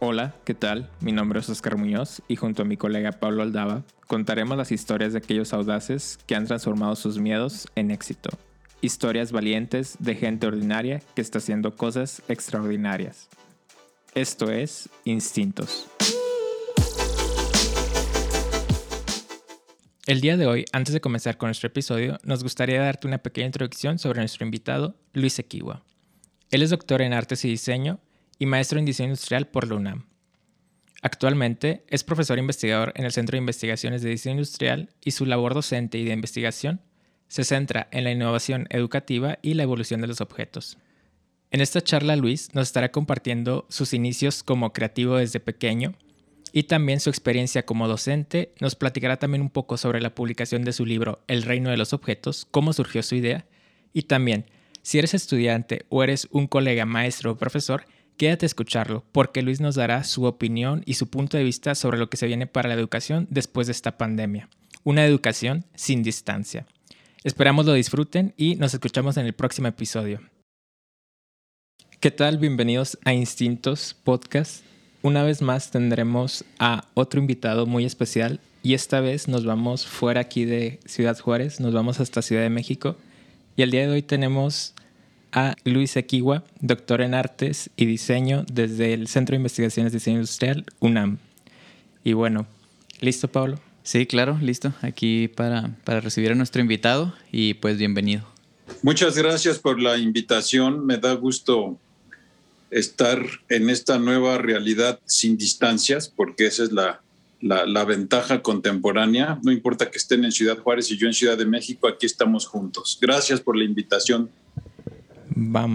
Hola, ¿qué tal? Mi nombre es Oscar Muñoz y junto a mi colega Pablo Aldaba contaremos las historias de aquellos audaces que han transformado sus miedos en éxito. Historias valientes de gente ordinaria que está haciendo cosas extraordinarias. Esto es Instintos. El día de hoy, antes de comenzar con nuestro episodio, nos gustaría darte una pequeña introducción sobre nuestro invitado, Luis Equiwa. Él es doctor en artes y diseño y maestro en diseño industrial por la UNAM. Actualmente es profesor investigador en el Centro de Investigaciones de Diseño Industrial y su labor docente y de investigación se centra en la innovación educativa y la evolución de los objetos. En esta charla Luis nos estará compartiendo sus inicios como creativo desde pequeño y también su experiencia como docente. Nos platicará también un poco sobre la publicación de su libro El reino de los objetos, cómo surgió su idea y también si eres estudiante o eres un colega maestro o profesor, Quédate a escucharlo, porque Luis nos dará su opinión y su punto de vista sobre lo que se viene para la educación después de esta pandemia. Una educación sin distancia. Esperamos lo disfruten y nos escuchamos en el próximo episodio. ¿Qué tal? Bienvenidos a Instintos Podcast. Una vez más tendremos a otro invitado muy especial y esta vez nos vamos fuera aquí de Ciudad Juárez, nos vamos hasta Ciudad de México y el día de hoy tenemos a Luis Equiwa, doctor en artes y diseño desde el Centro de Investigaciones de Diseño Industrial, UNAM. Y bueno, ¿listo, Pablo? Sí, claro, listo. Aquí para, para recibir a nuestro invitado y pues bienvenido. Muchas gracias por la invitación. Me da gusto estar en esta nueva realidad sin distancias, porque esa es la, la, la, ventaja contemporánea. No importa que estén en Ciudad Juárez y yo en Ciudad de México, aquí estamos juntos. Gracias por la invitación. Va.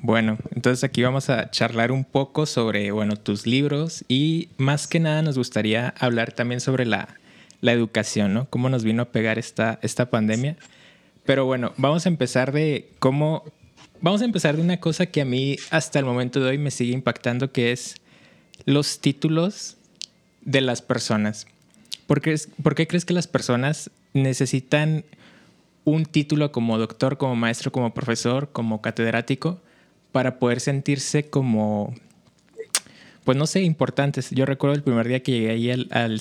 Bueno, entonces aquí vamos a charlar un poco sobre, bueno, tus libros y más que nada nos gustaría hablar también sobre la, la educación, ¿no? Cómo nos vino a pegar esta, esta pandemia. Pero bueno, vamos a empezar de cómo... Vamos a empezar de una cosa que a mí hasta el momento de hoy me sigue impactando, que es los títulos de las personas. ¿Por qué, ¿Por qué crees que las personas necesitan un título como doctor, como maestro, como profesor, como catedrático, para poder sentirse como, pues no sé, importantes. Yo recuerdo el primer día que llegué ahí al, al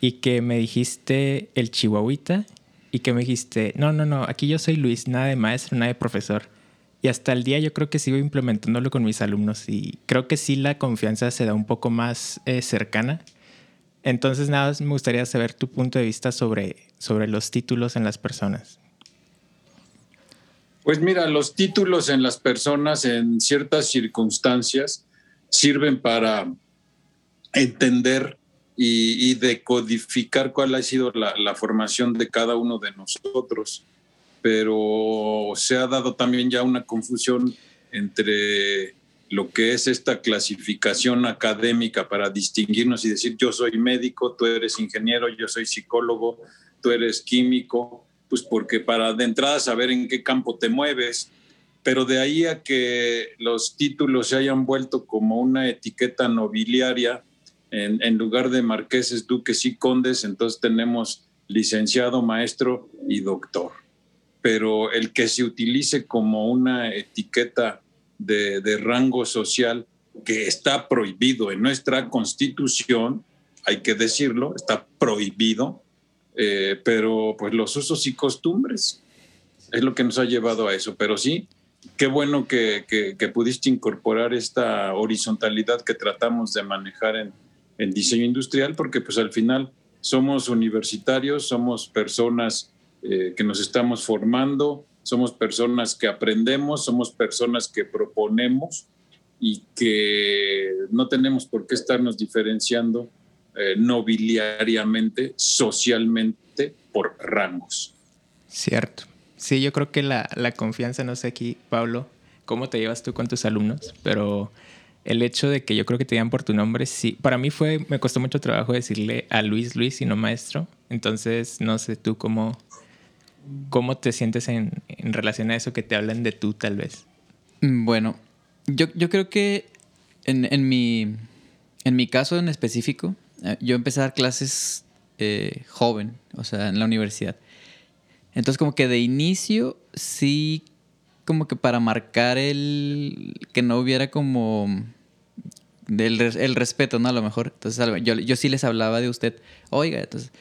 y que me dijiste el chihuahuita y que me dijiste, no, no, no, aquí yo soy Luis, nada de maestro, nada de profesor. Y hasta el día yo creo que sigo implementándolo con mis alumnos y creo que sí la confianza se da un poco más eh, cercana entonces, nada, me gustaría saber tu punto de vista sobre, sobre los títulos en las personas. Pues mira, los títulos en las personas en ciertas circunstancias sirven para entender y, decodificar cuál ha sido la, la, formación de cada uno de nosotros. Pero se ha dado también ya una confusión entre lo que es esta clasificación académica para distinguirnos y decir yo soy médico, tú eres ingeniero, yo soy psicólogo, tú eres químico, pues porque para de entrada saber en qué campo te mueves, pero de ahí a que los títulos se hayan vuelto como una etiqueta nobiliaria, en, en lugar de marqueses, duques y condes, entonces tenemos licenciado, maestro y doctor. Pero el que se utilice como una etiqueta de, rango social que está prohibido en nuestra constitución, hay que decirlo, está prohibido, eh, pero pues los usos y costumbres es lo que nos ha llevado a eso. Pero sí, qué bueno que, pudiste incorporar esta horizontalidad que tratamos de manejar en, en, diseño industrial, porque pues al final somos universitarios, somos personas eh, que nos estamos formando, somos personas que aprendemos, somos personas que proponemos y que no tenemos por qué estarnos diferenciando eh, nobiliariamente, socialmente, por rangos. Cierto. Sí, yo creo que la, la confianza, no sé aquí, Pablo, cómo te llevas tú con tus alumnos, pero el hecho de que yo creo que te digan por tu nombre, sí, para mí fue, me costó mucho trabajo decirle a Luis Luis y no maestro, entonces no sé tú cómo, ¿Cómo te sientes en, relación a eso que te hablan de tú, tal vez? Mm, bueno, yo, creo que en, mi, en mi caso en específico, eh, yo empecé a dar clases eh, joven, o sea, en la universidad. Entonces, como que de inicio, sí, como que para marcar el que no hubiera como del el respeto, ¿no? A lo mejor. Entonces yo, yo sí les hablaba de usted, oiga, entonces...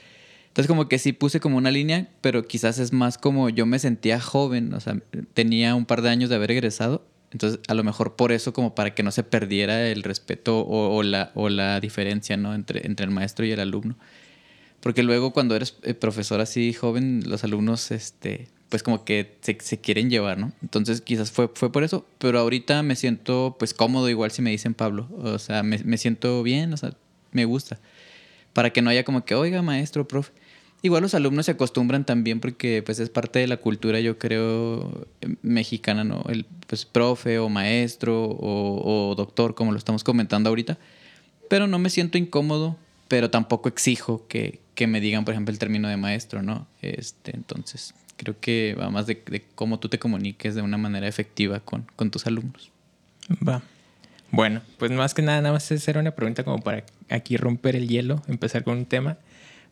Entonces como que sí puse como una línea, pero quizás es más como yo me sentía joven, o sea, tenía un par de años de haber egresado, entonces a lo mejor por eso como para que no se perdiera el respeto o, la, o la diferencia, ¿no? Entre, entre el maestro y el alumno. Porque luego cuando eres eh, profesor así joven, los alumnos, este, pues como que se, se, quieren llevar, ¿no? Entonces quizás fue, fue por eso, pero ahorita me siento pues cómodo igual si me dicen Pablo, o sea, me, me siento bien, o sea, me gusta. Para que no haya como que, oiga, maestro, profe. Igual los alumnos se acostumbran también porque pues es parte de la cultura, yo creo, mexicana, ¿no? El pues profe o maestro o, o doctor, como lo estamos comentando ahorita. Pero no me siento incómodo, pero tampoco exijo que, que, me digan, por ejemplo, el término de maestro, ¿no? Este, entonces, creo que va más de, de cómo tú te comuniques de una manera efectiva con, con tus alumnos. Va. Bueno, pues más que nada, nada más hacer una pregunta como para aquí romper el hielo, empezar con un tema.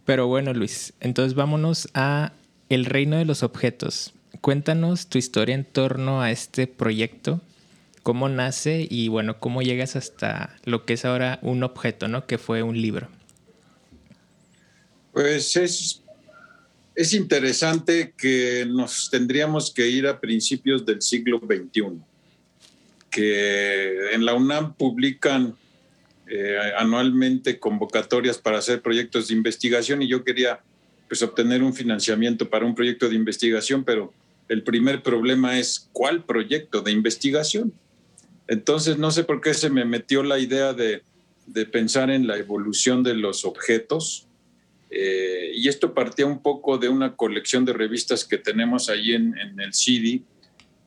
Pero bueno, Luis, entonces vámonos a El Reino de los Objetos. Cuéntanos tu historia en torno a este proyecto, cómo nace y bueno, cómo llegas hasta lo que es ahora un objeto, ¿no? Que fue un libro. Pues es, es interesante que nos tendríamos que ir a principios del siglo XXI, que en la UNAM publican eh, anualmente convocatorias para hacer proyectos de investigación y yo quería pues obtener un financiamiento para un proyecto de investigación, pero el primer problema es ¿cuál proyecto de investigación? Entonces no sé por qué se me metió la idea de, de pensar en la evolución de los objetos eh, y esto partía un poco de una colección de revistas que tenemos ahí en, en el CD,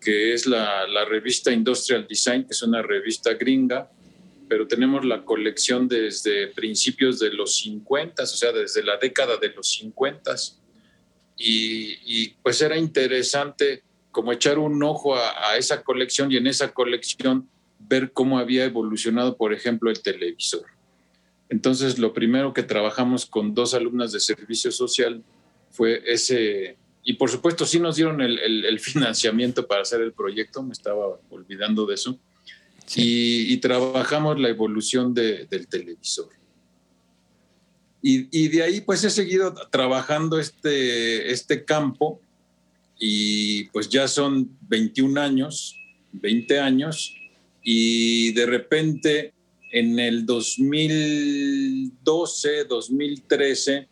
que es la, la revista Industrial Design, que es una revista gringa, pero tenemos la colección desde principios de los 50, o sea, desde la década de los 50. Y, y pues era interesante como echar un ojo a, a, esa colección y en esa colección ver cómo había evolucionado, por ejemplo, el televisor. Entonces, lo primero que trabajamos con dos alumnas de servicio social fue ese, y por supuesto sí nos dieron el, el, el financiamiento para hacer el proyecto, me estaba olvidando de eso, Y, y, trabajamos la evolución de, del televisor. Y, y, de ahí pues he seguido trabajando este, este campo y pues ya son 21 años, 20 años y de repente en el 2012, 2013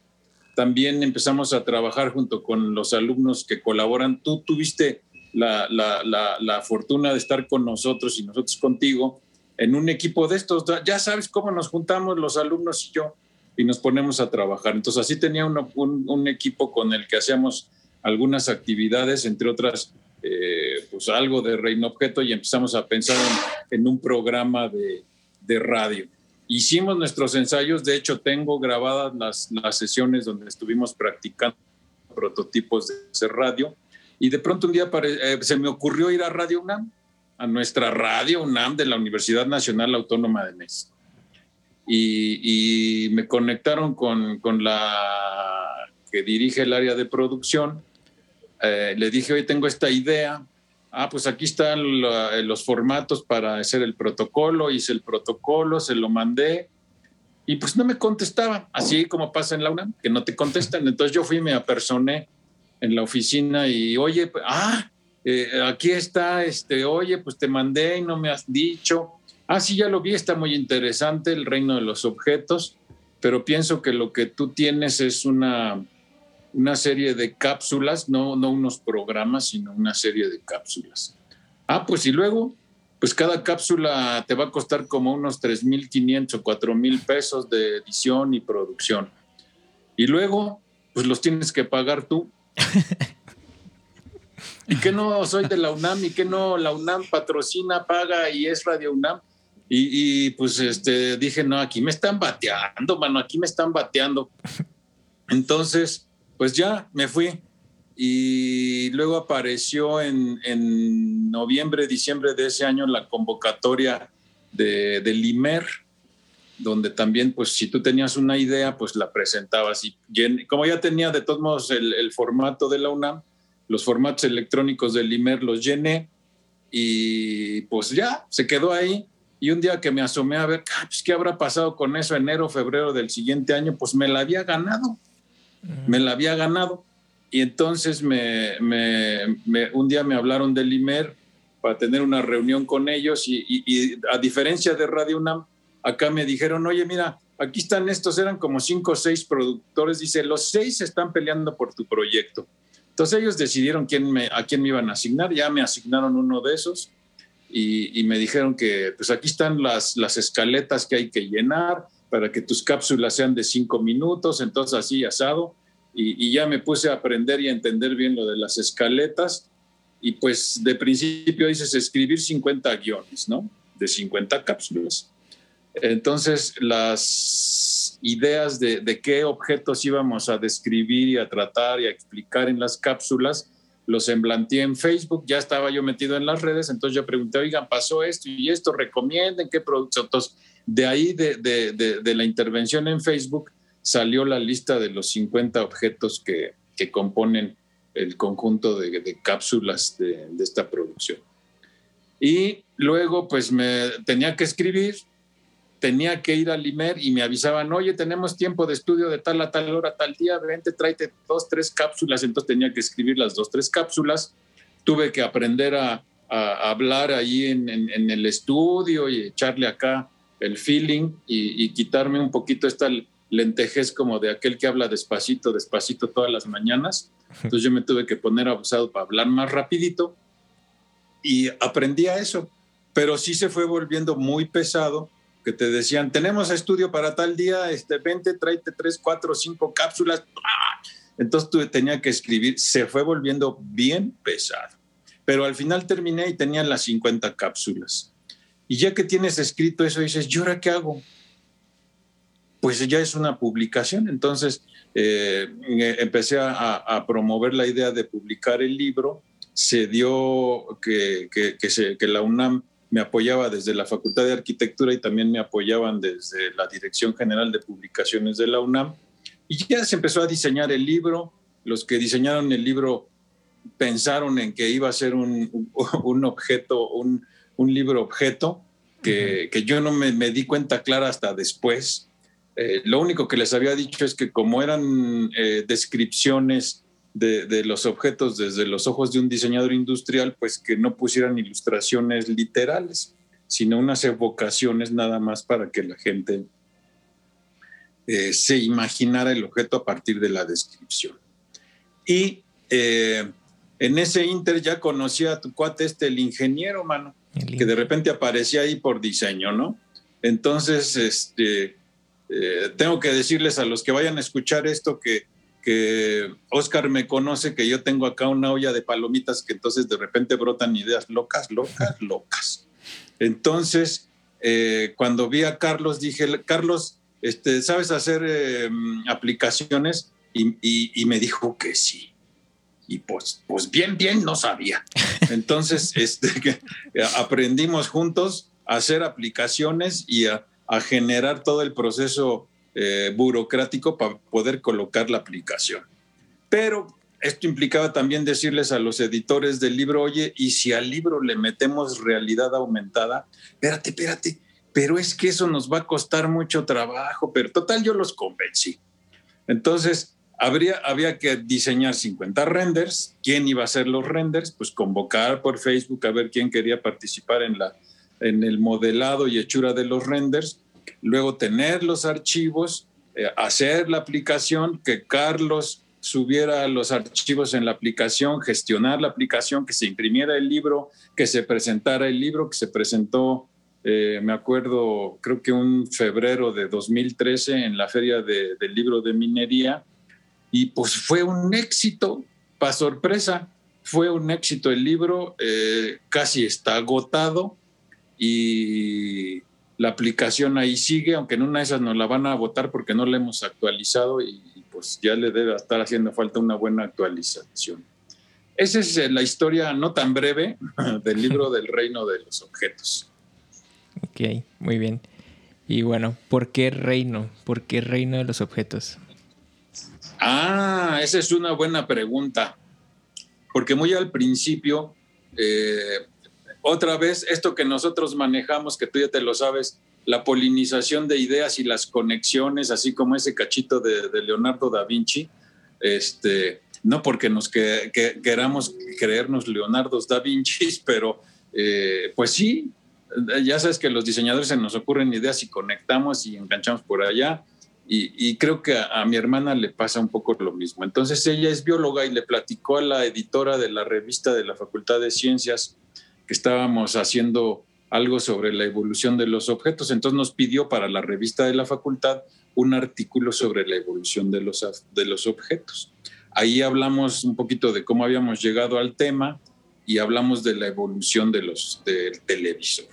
también empezamos a trabajar junto con los alumnos que colaboran. Tú tuviste la, la, la, fortuna de estar con nosotros y nosotros contigo en un equipo de estos. Ya sabes cómo nos juntamos los alumnos y yo y nos ponemos a trabajar. Entonces así tenía un, un, equipo con el que hacíamos algunas actividades, entre otras, eh, pues algo de Reino Objeto y empezamos a pensar en, un programa de, de, radio. Hicimos nuestros ensayos, de hecho tengo grabadas las, las sesiones donde estuvimos practicando prototipos de radio y de pronto un día eh, se me ocurrió ir a Radio UNAM, a nuestra Radio UNAM de la Universidad Nacional Autónoma de México. Y, y me conectaron con, con, la que dirige el área de producción. Eh, le dije, hoy tengo esta idea. Ah, pues aquí están la, los formatos para hacer el protocolo. Hice el protocolo, se lo mandé. Y pues no me contestaba, así como pasa en la UNAM, que no te contestan. Entonces yo fui y me apersoné en la oficina y, oye, ah, eh, aquí está, este, oye, pues te mandé y no me has dicho. Ah, sí, ya lo vi, está muy interesante el reino de los objetos, pero pienso que lo que tú tienes es una, una serie de cápsulas, no, no unos programas, sino una serie de cápsulas. Ah, pues y luego, pues cada cápsula te va a costar como unos 3.500 o 4.000 pesos de edición y producción. Y luego, pues los tienes que pagar tú. y que no soy de la UNAM y que no la UNAM patrocina, paga y es Radio UNAM. Y, pues este, dije, no, aquí me están bateando, mano, aquí me están bateando. Entonces, pues ya me fui. Y luego apareció en, en noviembre, diciembre de ese año la convocatoria de, de Limer, donde también, pues si tú tenías una idea, pues la presentabas. Y como ya tenía de todos modos el, el formato de la UNAM, los formatos electrónicos del IMER los llené y pues ya se quedó ahí. Y un día que me asomé a ver, ah, pues, ¿qué habrá pasado con eso enero, febrero del siguiente año? Pues me la había ganado, me la había ganado. Y entonces me, un día me hablaron del IMER para tener una reunión con ellos y, a diferencia de Radio UNAM, acá me dijeron, oye, mira, aquí están estos, eran como cinco o seis productores, dice, los seis están peleando por tu proyecto. Entonces ellos decidieron quién me, a quién me iban a asignar, ya me asignaron uno de esos y, me dijeron que pues aquí están las, las escaletas que hay que llenar para que tus cápsulas sean de cinco minutos, entonces así asado. Y, ya me puse a aprender y a entender bien lo de las escaletas. Y pues de principio dices escribir 50 guiones, ¿no? De 50 cápsulas. Entonces las ideas de, qué objetos íbamos a describir y a tratar y a explicar en las cápsulas, los emblanteé en Facebook, ya estaba yo metido en las redes, entonces yo pregunté, oigan, pasó esto y esto, recomienden qué productos. Entonces, de ahí, de, la intervención en Facebook, salió la lista de los 50 objetos que, que componen el conjunto de, cápsulas de, esta producción. Y luego, pues me tenía que escribir, tenía que ir al IMER y me avisaban, oye, tenemos tiempo de estudio de tal a tal hora, tal día, vente, tráete dos, tres cápsulas. Entonces tenía que escribir las dos, tres cápsulas. Tuve que aprender a, hablar ahí en, el estudio y echarle acá el feeling y, quitarme un poquito esta lentejez como de aquel que habla despacito, despacito todas las mañanas. Entonces yo me tuve que poner abusado para hablar más rapidito y aprendí a eso. Pero sí se fue volviendo muy pesado que te decían, tenemos estudio para tal día, este, vente, tráete tres, cuatro, cinco cápsulas. Entonces tú tenía que escribir, se fue volviendo bien pesado. Pero al final terminé y tenía las 50 cápsulas. Y ya que tienes escrito eso, dices, ¿y ahora qué hago? Pues ya es una publicación. Entonces eh, empecé a, promover la idea de publicar el libro. Se dio que, que, que la UNAM me apoyaba desde la Facultad de Arquitectura y también me apoyaban desde la Dirección General de Publicaciones de la UNAM. Y ya se empezó a diseñar el libro. Los que diseñaron el libro pensaron en que iba a ser un, un objeto, un, un, libro objeto, que, que yo no me, me, di cuenta clara hasta después. Eh, lo único que les había dicho es que como eran eh, descripciones de, los objetos desde los ojos de un diseñador industrial, pues que no pusieran ilustraciones literales, sino unas evocaciones nada más para que la gente eh, se imaginara el objeto a partir de la descripción. Y eh, en ese inter ya conocía a tu cuate este, el ingeniero, mano, que de repente aparecía ahí por diseño, ¿no? Entonces, este, eh, tengo que decirles a los que vayan a escuchar esto que que Oscar me conoce que yo tengo acá una olla de palomitas que entonces de repente brotan ideas locas, locas, locas. Entonces, eh, cuando vi a Carlos, dije, Carlos, este, ¿sabes hacer em, aplicaciones? Y, me dijo que sí. Y pues, pues bien, bien, no sabía. Entonces, este, aprendimos juntos a hacer aplicaciones y a, a generar todo el proceso eh, burocrático para poder colocar la aplicación. Pero esto implicaba también decirles a los editores del libro, oye, y si al libro le metemos realidad aumentada, espérate, espérate, pero es que eso nos va a costar mucho trabajo, pero total yo los convencí. Entonces, habría, había que diseñar 50 renders. ¿Quién iba a hacer los renders? Pues convocar por Facebook a ver quién quería participar en, la, en el modelado y hechura de los renders luego tener los archivos, eh, hacer la aplicación, que Carlos subiera los archivos en la aplicación, gestionar la aplicación, que se imprimiera el libro, que se presentara el libro, que se presentó, eh, me acuerdo, creo que un febrero de 2013 en la feria del libro de minería, y pues fue un éxito, para sorpresa, fue un éxito el libro, eh, casi está agotado. Y la aplicación ahí sigue, aunque en una de esas nos la van a votar porque no la hemos actualizado y, pues ya le debe estar haciendo falta una buena actualización. Esa es eh, la historia no tan breve del libro del reino de los objetos. Ok, muy bien. Y bueno, ¿por qué reino? ¿Por qué reino de los objetos? Ah, esa es una buena pregunta. Porque muy al principio, eh, otra vez, esto que nosotros manejamos, que tú ya te lo sabes, la polinización de ideas y las conexiones, así como ese cachito de, Leonardo da Vinci, este, no porque nos que, queramos creernos Leonardo da Vinci, pero eh, pues sí, ya sabes que los diseñadores se nos ocurren ideas y conectamos y enganchamos por allá. Y, creo que a, mi hermana le pasa un poco lo mismo. Entonces ella es bióloga y le platicó a la editora de la revista de la Facultad de Ciencias que estábamos haciendo algo sobre la evolución de los objetos. Entonces nos pidió para la revista de la facultad un artículo sobre la evolución de los, de los objetos. Ahí hablamos un poquito de cómo habíamos llegado al tema y hablamos de la evolución de los, del televisor.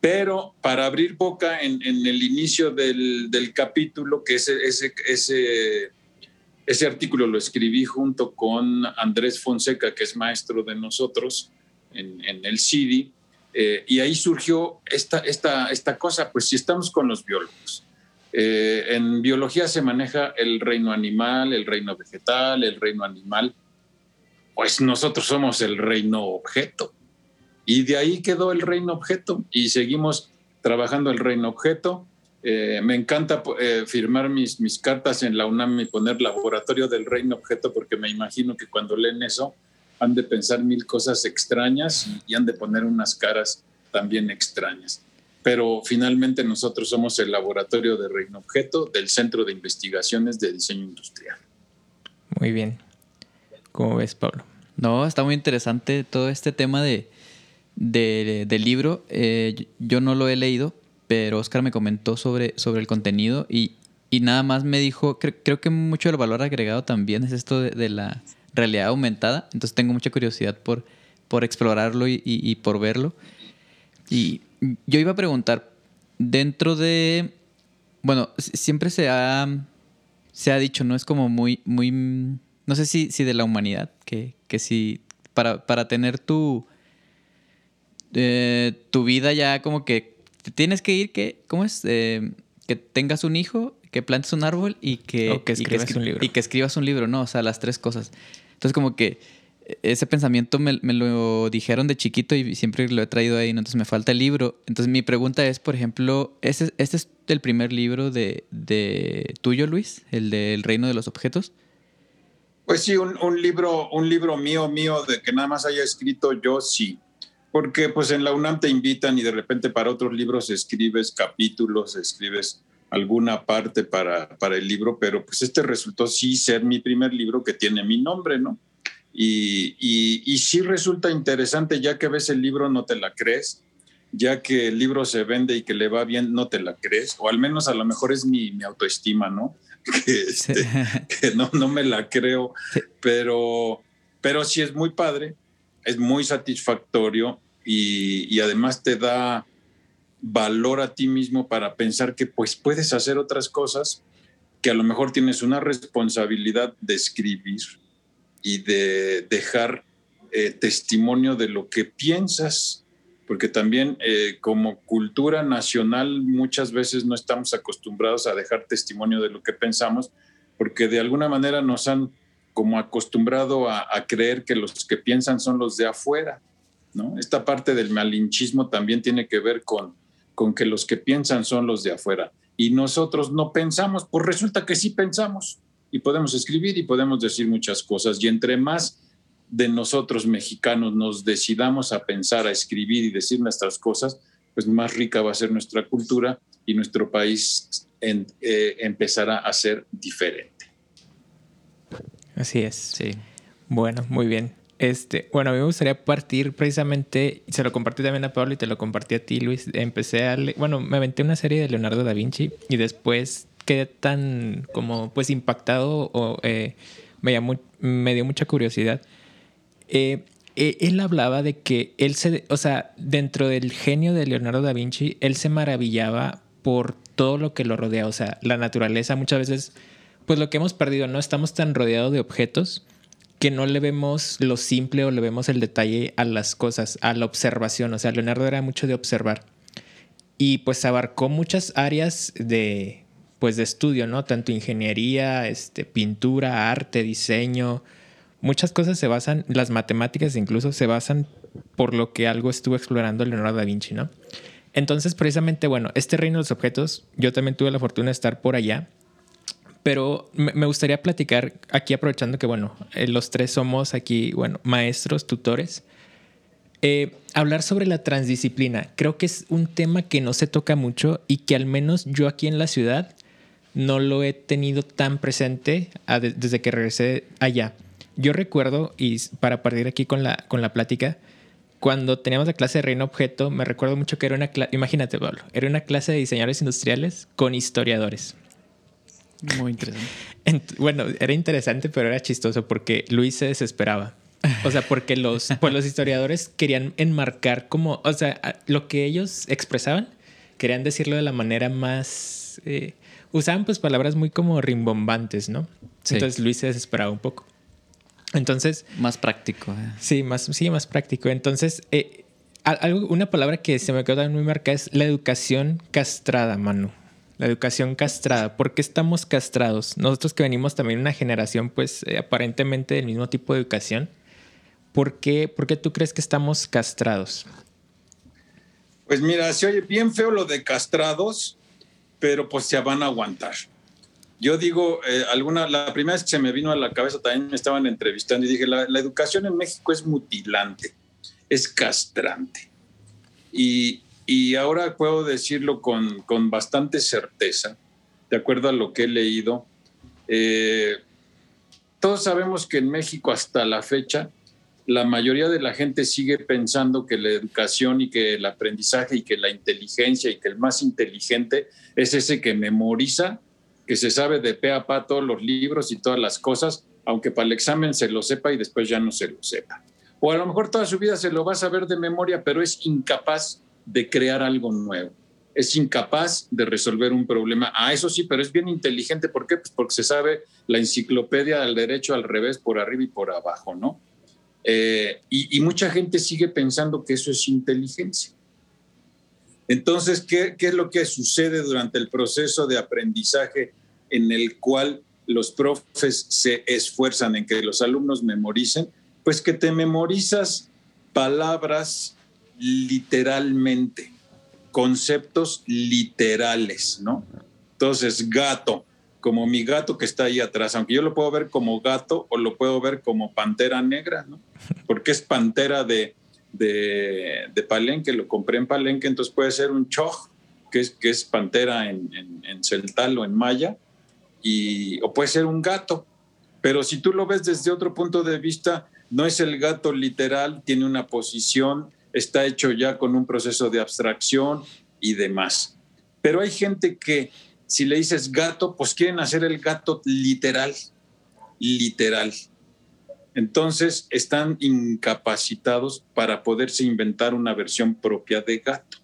Pero para abrir boca en, el inicio del, capítulo, que ese, ese, ese, ese artículo lo escribí junto con Andrés Fonseca, que es maestro de nosotros en, el CIDI, eh, y ahí surgió esta, esta, esta cosa, pues si estamos con los biólogos, eh, en biología se maneja el reino animal, el reino vegetal, el reino animal, pues nosotros somos el reino objeto. Y de ahí quedó el reino objeto y seguimos trabajando el reino objeto. Eh, me encanta firmar mis, mis cartas en la UNAM y poner laboratorio del reino objeto porque me imagino que cuando leen eso han de pensar mil cosas extrañas y, han de poner unas caras también extrañas. Pero finalmente nosotros somos el laboratorio de reino objeto del Centro de Investigaciones de Diseño Industrial. Muy bien. ¿Cómo ves, Pablo? No, está muy interesante todo este tema de, del libro. Eh, yo no lo he leído, pero Oscar me comentó sobre, sobre el contenido y, nada más me dijo, creo que mucho del valor agregado también es esto de, la realidad aumentada. Entonces tengo mucha curiosidad por, por explorarlo y, por verlo. Y yo iba a preguntar, dentro de, bueno, siempre se ha, se ha dicho, ¿no? Es como muy, muy, no sé si, si de la humanidad, que, que si para, para tener tu eh, tu vida ya como que tienes que ir que, ¿cómo es? Eh, que tengas un hijo, que plantes un árbol y que, escribas un libro. Y que escribas un libro, ¿no? O sea, las tres cosas. Entonces como que ese pensamiento me, lo dijeron de chiquito y siempre lo he traído ahí, entonces me falta el libro. Entonces mi pregunta es, por ejemplo, ¿este, es el primer libro de, de tuyo, Luis? ¿El del reino de los objetos? Pues sí, un, un, libro, un libro mío, mío, de que nada más haya escrito yo, sí porque pues en la UNAM te invitan y de repente para otros libros escribes capítulos, escribes alguna parte para, para el libro, pero pues este resultó sí ser mi primer libro que tiene mi nombre, ¿no? Y, y, sí resulta interesante, ya que ves el libro no te la crees, ya que el libro se vende y que le va bien, no te la crees, o al menos a lo mejor es mi, mi autoestima, ¿no? Que, este, que, no, no me la creo, pero, pero sí es muy padre, es muy satisfactorio y, además te da valor a ti mismo para pensar que pues puedes hacer otras cosas, que a lo mejor tienes una responsabilidad de escribir y de dejar eh, testimonio de lo que piensas, porque también eh, como cultura nacional muchas veces no estamos acostumbrados a dejar testimonio de lo que pensamos, porque de alguna manera nos han como acostumbrado a creer que los que piensan son los de afuera esta parte del malinchismo también tiene que ver con, con que los que piensan son los de afuera y nosotros no pensamos, pues resulta que sí pensamos y podemos escribir y podemos decir muchas cosas y entre más de nosotros mexicanos nos decidamos a pensar, a escribir y decir nuestras cosas, pues más rica va a ser nuestra cultura y nuestro país eh, empezará a ser diferente. Así es. Sí. Bueno, muy bien. Este, bueno, a mí me gustaría partir precisamente, se lo compartí también a Pablo y te lo compartí a ti, Luis. Empecé a leer, bueno, me aventé una serie de Leonardo da Vinci y después quedé tan como pues impactado o eh, me, llamó, me dio mucha curiosidad. Eh, eh, él hablaba de que él se, o sea, dentro del genio de Leonardo da Vinci, él se maravillaba por todo lo que lo rodea, o sea, la naturaleza muchas veces, pues lo que hemos perdido, no estamos tan rodeados de objetos que no le vemos lo simple o le vemos el detalle a las cosas, a la observación. O sea, Leonardo era mucho de observar. Y pues abarcó muchas áreas de, pues, de estudio, ¿no? Tanto ingeniería, este, pintura, arte, diseño, muchas cosas se basan, las matemáticas incluso se basan por lo que algo estuvo explorando Leonardo da Vinci, ¿no? Entonces, precisamente, bueno, este reino de los objetos, yo también tuve la fortuna de estar por allá, pero me gustaría platicar aquí aprovechando que, bueno, eh, los tres somos aquí, bueno, maestros, tutores. Eh, hablar sobre la transdisciplina. Creo que es un tema que no se toca mucho y que al menos yo aquí en la ciudad no lo he tenido tan presente desde que regresé allá. Yo recuerdo, y para partir aquí con la, con la plática, cuando teníamos la clase de reino objeto, me recuerdo mucho que era una clase, imagínate Pablo, era una clase de diseñadores industriales con historiadores. Muy interesante. bueno, era interesante, pero era chistoso porque Luis se desesperaba. O sea, porque los, pues los historiadores querían enmarcar como, o sea, lo que ellos expresaban, querían decirlo de la manera más... Eh, usaban pues palabras muy como rimbombantes, ¿no? Entonces Luis se desesperaba un poco. Entonces... Más práctico. Eh. Sí, más, sí, más práctico. Entonces, eh, algo, una palabra que se me quedó muy marcada es la educación castrada, Manu. La educación castrada. ¿Por qué estamos castrados? Nosotros que venimos también una generación, pues, eh, aparentemente del mismo tipo de educación. ¿Por qué, ¿Por qué tú crees que estamos castrados? Pues mira, se oye bien feo lo de castrados, pero pues se van a aguantar. Yo digo, eh, alguna, la primera vez que se me vino a la cabeza también me estaban entrevistando y dije, la, educación en México es mutilante, es castrante. Y, y ahora puedo decirlo con, con, bastante certeza, de acuerdo a lo que he leído. Eh, todos sabemos que en México hasta la fecha la mayoría de la gente sigue pensando que la educación y que el aprendizaje y que la inteligencia y que el más inteligente es ese que memoriza que se sabe de pe a pa todos los libros y todas las cosas, aunque para el examen se lo sepa y después ya no se lo sepa. O a lo mejor toda su vida se lo va a saber de memoria, pero es incapaz de crear algo nuevo. Es incapaz de resolver un problema. Ah, eso sí, pero es bien inteligente. ¿Por qué? Pues porque se sabe la enciclopedia al derecho, al revés, por arriba y por abajo, ¿no? Eh, y mucha gente sigue pensando que eso es inteligencia. Entonces, ¿qué, es lo que sucede durante el proceso de aprendizaje en el cual los profes se esfuerzan en que los alumnos memoricen? Pues que te memorizas palabras literalmente, conceptos literales, ¿no? Entonces, gato, como mi gato que está ahí atrás, aunque yo lo puedo ver como gato o lo puedo ver como pantera negra, ¿no? Porque es pantera de, de, de, Palenque, lo compré en Palenque, entonces puede ser un choj, que es, que es pantera en, en, celtal o en maya, y, o puede ser un gato. Pero si tú lo ves desde otro punto de vista, no es el gato literal, tiene una posición, está hecho ya con un proceso de abstracción y demás. Pero hay gente que si le dices gato, pues quieren hacer el gato literal, literal. Entonces están incapacitados para poderse inventar una versión propia de gato.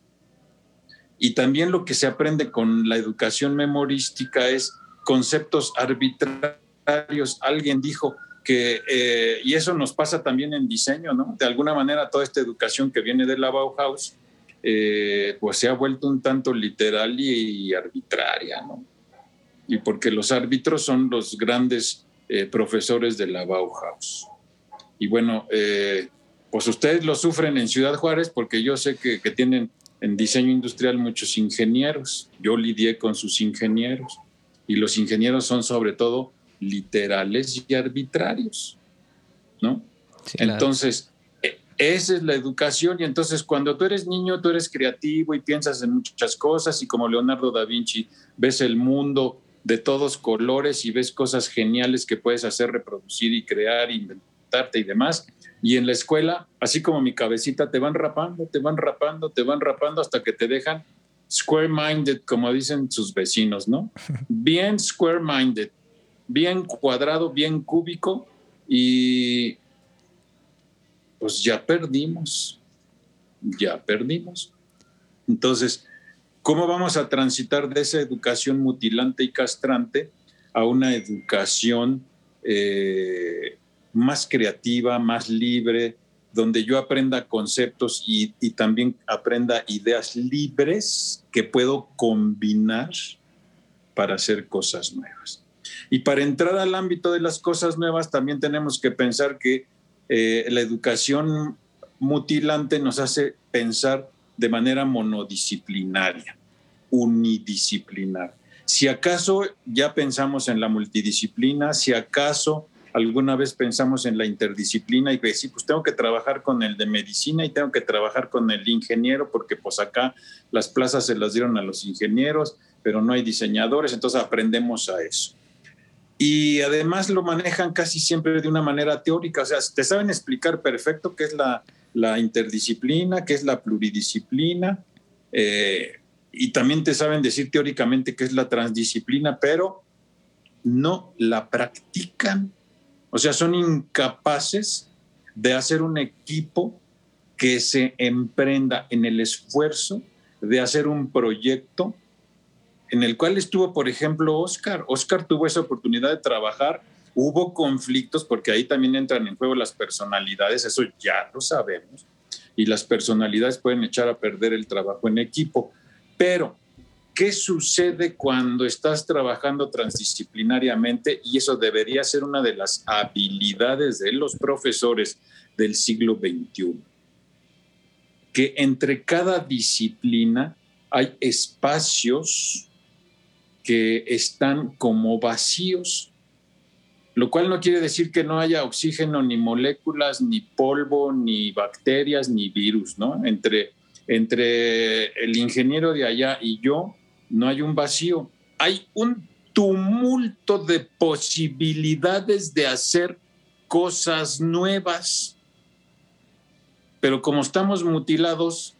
Y también lo que se aprende con la educación memorística es conceptos arbitrarios. Alguien dijo que, eh, y eso nos pasa también en diseño, ¿no? De alguna manera toda esta educación que viene de la Bauhaus, eh, pues se ha vuelto un tanto literal y arbitraria, ¿no? Y porque los árbitros son los grandes eh, profesores de la Bauhaus. Y bueno, eh, pues ustedes lo sufren en Ciudad Juárez porque yo sé que, tienen en diseño industrial muchos ingenieros. Yo lidié con sus ingenieros y los ingenieros son sobre todo literales y arbitrarios, ¿no? Entonces, e, esa es la educación y entonces cuando tú eres niño, tú eres creativo y piensas en muchas cosas y como Leonardo da Vinci ves el mundo de todos colores y ves cosas geniales que puedes hacer, reproducir y crear, inventarte y demás. Y en la escuela, así como mi cabecita, te van rapando, te van rapando, te van rapando hasta que te dejan square-minded, como dicen sus vecinos, ¿no? Bien square-minded, bien cuadrado, bien cúbico y pues ya perdimos, ya perdimos. Entonces, ¿Cómo vamos a transitar de esa educación mutilante y castrante a una educación eh, más creativa, más libre, donde yo aprenda conceptos y, también aprenda ideas libres que puedo combinar para hacer cosas nuevas? Y para entrar al ámbito de las cosas nuevas, también tenemos que pensar que eh, la educación mutilante nos hace pensar de manera monodisciplinaria, unidisciplinar. Si acaso ya pensamos en la multidisciplina, si acaso alguna vez pensamos en la interdisciplina y sí, pues tengo que trabajar con el de medicina y tengo que trabajar con el ingeniero porque pues acá las plazas se las dieron a los ingenieros, pero no hay diseñadores, entonces aprendemos a eso. Y además lo manejan casi siempre de una manera teórica, o sea, te saben explicar perfecto qué es la, la interdisciplina, qué es la pluridisciplina, eh, y también te saben decir teóricamente qué es la transdisciplina, pero no la practican. O sea, son incapaces de hacer un equipo que se emprenda en el esfuerzo de hacer un proyecto en el cual estuvo, por ejemplo, Oscar. Oscar tuvo esa oportunidad de trabajar. Hubo conflictos porque ahí también entran en juego las personalidades, eso ya lo sabemos. Y las personalidades pueden echar a perder el trabajo en equipo. Pero ¿Qué sucede cuando estás trabajando transdisciplinariamente? Y eso debería ser una de las habilidades de los profesores del siglo XXI. Que entre cada disciplina hay espacios que están como vacíos, lo cual no quiere decir que no haya oxígeno, ni moléculas, ni polvo, ni bacterias, ni virus, ¿no? Entre, entre el ingeniero de allá y yo no hay un vacío, hay un tumulto de posibilidades de hacer cosas nuevas. Pero como estamos mutilados,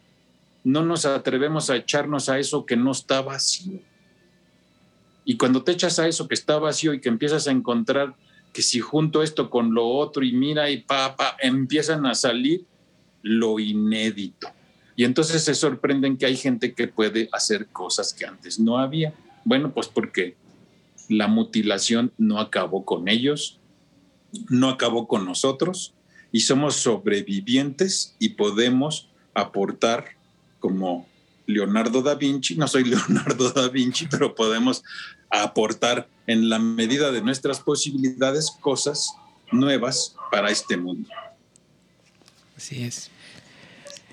no nos atrevemos a echarnos a eso que no está vacío. Y cuando te echas a eso que está vacío y que empiezas a encontrar que si junto esto con lo otro y mira y papá, empiezan a salir lo inédito. Y entonces se sorprenden que hay gente que puede hacer cosas que antes no había. Bueno, pues porque la mutilación no acabó con ellos, no acabó con nosotros y somos sobrevivientes y podemos aportar como Leonardo da Vinci, no soy Leonardo da Vinci, pero podemos aportar en la medida de nuestras posibilidades cosas nuevas para este mundo. Así es.